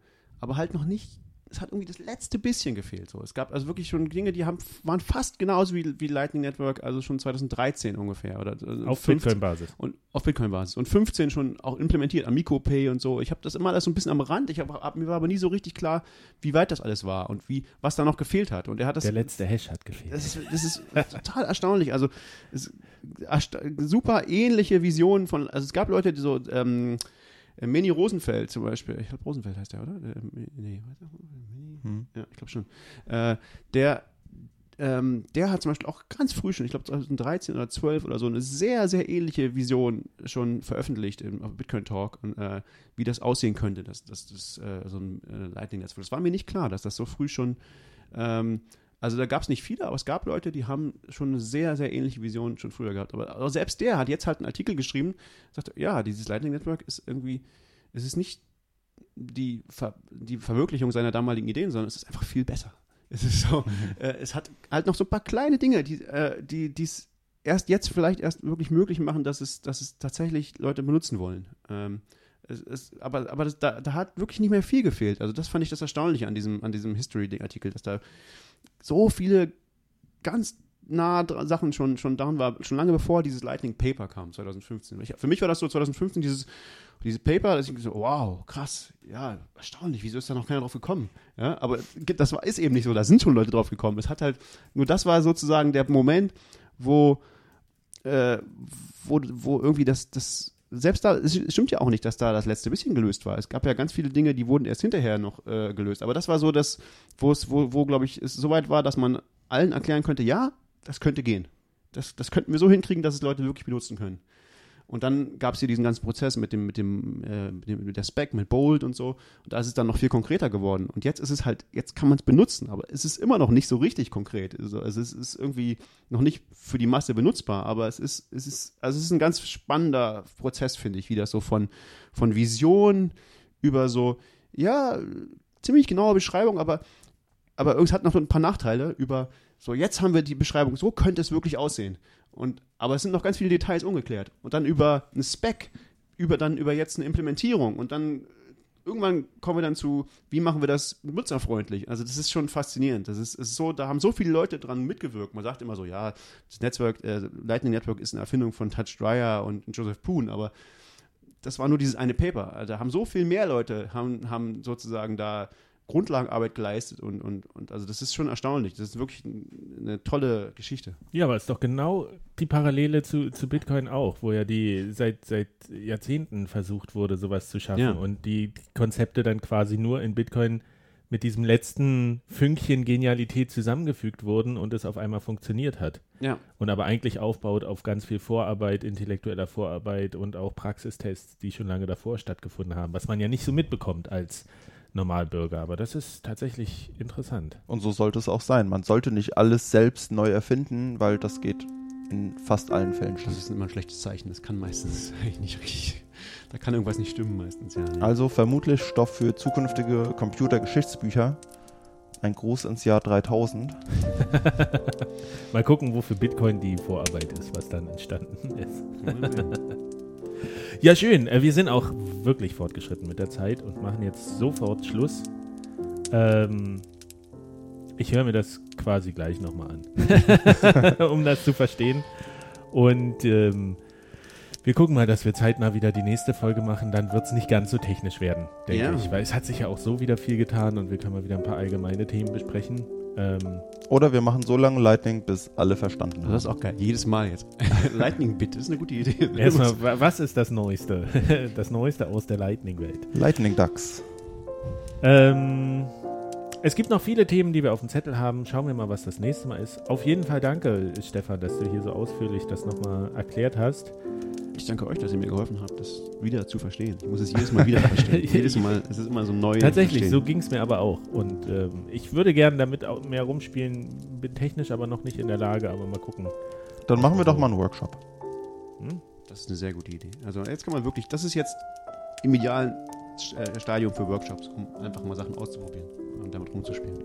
aber halt noch nicht es hat irgendwie das letzte bisschen gefehlt. So. Es gab also wirklich schon Dinge, die haben, waren fast genauso wie, wie Lightning Network, also schon 2013 ungefähr. Oder, also auf Bitcoin-Basis. Und auf Bitcoin-Basis. Und 15 schon auch implementiert, Amico Pay und so. Ich habe das immer alles so ein bisschen am Rand. Ich hab, hab, mir war aber nie so richtig klar, wie weit das alles war und wie, was da noch gefehlt hat. Und er hat das. Der letzte Hash hat gefehlt. Das ist, das ist total erstaunlich. Also ersta super ähnliche Visionen von, also es gab Leute, die so, ähm, äh, Meni Rosenfeld zum Beispiel, ich glaube Rosenfeld heißt der, oder? Äh, nee, hm. Ja, ich glaube schon. Äh, der, ähm, der hat zum Beispiel auch ganz früh schon, ich glaube 2013 oder 12 oder so, eine sehr, sehr ähnliche Vision schon veröffentlicht im, auf Bitcoin Talk, und, äh, wie das aussehen könnte, dass das, äh, so ein äh, Lightning-Netz Das war mir nicht klar, dass das so früh schon ähm, also da gab es nicht viele, aber es gab Leute, die haben schon eine sehr, sehr ähnliche Vision schon früher gehabt. Aber, aber selbst der hat jetzt halt einen Artikel geschrieben, sagt, ja, dieses Lightning Network ist irgendwie, es ist nicht die, Ver die Verwirklichung seiner damaligen Ideen, sondern es ist einfach viel besser. Es ist so, mhm. äh, es hat halt noch so ein paar kleine Dinge, die äh, die es erst jetzt vielleicht erst wirklich möglich machen, dass es, dass es tatsächlich Leute benutzen wollen. Ähm, es, es, aber aber das, da, da hat wirklich nicht mehr viel gefehlt. Also das fand ich das Erstaunliche an diesem, an diesem History-Artikel, dass da so viele ganz nah Sachen schon, schon daran war, schon lange bevor dieses Lightning Paper kam, 2015. Ich, für mich war das so 2015 dieses, dieses Paper, dass ich so, wow, krass, ja, erstaunlich, wieso ist da noch keiner drauf gekommen? Ja, aber das war, ist eben nicht so, da sind schon Leute drauf gekommen. Es hat halt, nur das war sozusagen der Moment, wo, äh, wo, wo irgendwie das, das selbst da, es stimmt ja auch nicht, dass da das letzte bisschen gelöst war. Es gab ja ganz viele Dinge, die wurden erst hinterher noch äh, gelöst. Aber das war so das, wo es, wo, wo glaube ich, es so weit war, dass man allen erklären könnte, ja, das könnte gehen. Das, das könnten wir so hinkriegen, dass es Leute wirklich benutzen können. Und dann gab es hier diesen ganzen Prozess mit dem, mit dem, äh, mit dem, mit der Spec, mit Bold und so. Und da ist es dann noch viel konkreter geworden. Und jetzt ist es halt, jetzt kann man es benutzen, aber es ist immer noch nicht so richtig konkret. Also, also es ist irgendwie noch nicht für die Masse benutzbar, aber es ist, es ist, also es ist ein ganz spannender Prozess, finde ich, wie das so von, von Vision über so, ja, ziemlich genaue Beschreibung, aber, aber es hat noch ein paar Nachteile über, so jetzt haben wir die Beschreibung, so könnte es wirklich aussehen. Und, aber es sind noch ganz viele Details ungeklärt. Und dann über einen Spec, über dann über jetzt eine Implementierung und dann irgendwann kommen wir dann zu, wie machen wir das nutzerfreundlich? Also das ist schon faszinierend. Das ist, ist so, da haben so viele Leute dran mitgewirkt. Man sagt immer so, ja, das Netzwerk, äh, Lightning Network ist eine Erfindung von Touch Dryer und Joseph Poon, aber das war nur dieses eine Paper. Also da haben so viel mehr Leute haben, haben sozusagen da Grundlagenarbeit geleistet und, und, und also das ist schon erstaunlich. Das ist wirklich eine tolle Geschichte. Ja, aber es ist doch genau die Parallele zu, zu Bitcoin auch, wo ja die seit, seit Jahrzehnten versucht wurde, sowas zu schaffen ja. und die Konzepte dann quasi nur in Bitcoin mit diesem letzten Fünkchen Genialität zusammengefügt wurden und es auf einmal funktioniert hat. Ja. Und aber eigentlich aufbaut auf ganz viel Vorarbeit, intellektueller Vorarbeit und auch Praxistests, die schon lange davor stattgefunden haben, was man ja nicht so mitbekommt als Normalbürger. Aber das ist tatsächlich interessant. Und so sollte es auch sein. Man sollte nicht alles selbst neu erfinden, weil das geht in fast allen Fällen Das schief. ist immer ein schlechtes Zeichen. Das kann meistens eigentlich nicht richtig. Da kann irgendwas nicht stimmen meistens, ja. nee. Also vermutlich Stoff für zukünftige Computergeschichtsbücher. Ein Gruß ins Jahr 3000. Mal gucken, wofür Bitcoin die Vorarbeit ist, was dann entstanden ist. Ja, schön. Äh, Wir sind auch wirklich fortgeschritten mit der Zeit und machen jetzt sofort Schluss. Ähm, ich höre mir das quasi gleich nochmal an, um das zu verstehen. Und ähm, wir gucken mal, dass wir zeitnah wieder die nächste Folge machen. Dann wird es nicht ganz so technisch werden, denke Ja. ich. Weil es hat sich ja auch so wieder viel getan und wir können mal wieder ein paar allgemeine Themen besprechen. Ähm, Oder wir machen so lange Lightning, bis alle verstanden haben. Das ist auch geil. Jedes Mal jetzt. Lightning Bit, das ist eine gute Idee. erstmal, wa- was ist das Neueste? das Neueste aus der Lightning-Welt. Lightning Ducks. Ähm, es gibt noch viele Themen, die wir auf dem Zettel haben. Schauen wir mal, was das nächste Mal ist. Auf jeden Fall danke, Stefan, dass du hier so ausführlich das nochmal erklärt hast. Ich danke euch, dass ihr mir geholfen habt, das wieder zu verstehen. Ich muss es jedes Mal wieder verstehen. jedes Mal, es ist immer so neu. Tatsächlich, so verstehen. ging es mir aber auch. Und ähm, ich würde gerne damit auch mehr rumspielen, bin technisch aber noch nicht in der Lage, aber mal gucken. Dann machen wir doch mal einen Workshop. Hm? Das ist eine sehr gute Idee. Also jetzt kann man wirklich, das ist jetzt im idealen äh, Stadium für Workshops, um einfach mal Sachen auszuprobieren und damit rumzuspielen.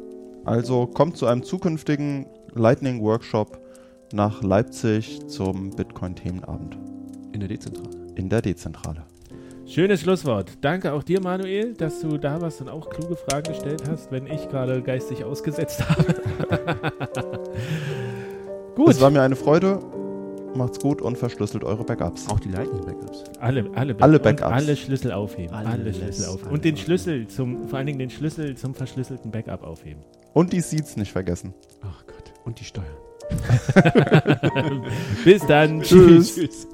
Also kommt zu einem zukünftigen Lightning Workshop nach Leipzig zum Bitcoin-Themenabend In der Dezentrale. in der Dezentrale. Schönes Schlusswort. Danke auch dir, Manuel, dass du da warst und auch kluge Fragen gestellt hast, wenn ich gerade geistig ausgesetzt habe. Gut. Es war mir eine Freude. Macht's gut und verschlüsselt eure Backups. Auch die Lightning-Backups. Alle, alle, Alle und Backups. alle Schlüssel aufheben. Alle Alles, Schlüssel aufheben. alles. Und den Schlüssel zum, vor allen Dingen den Schlüssel zum verschlüsselten Backup aufheben. Und die Seeds nicht vergessen. Ach Gott. Und die Steuern. Bis dann. Tschüss. Tschüss.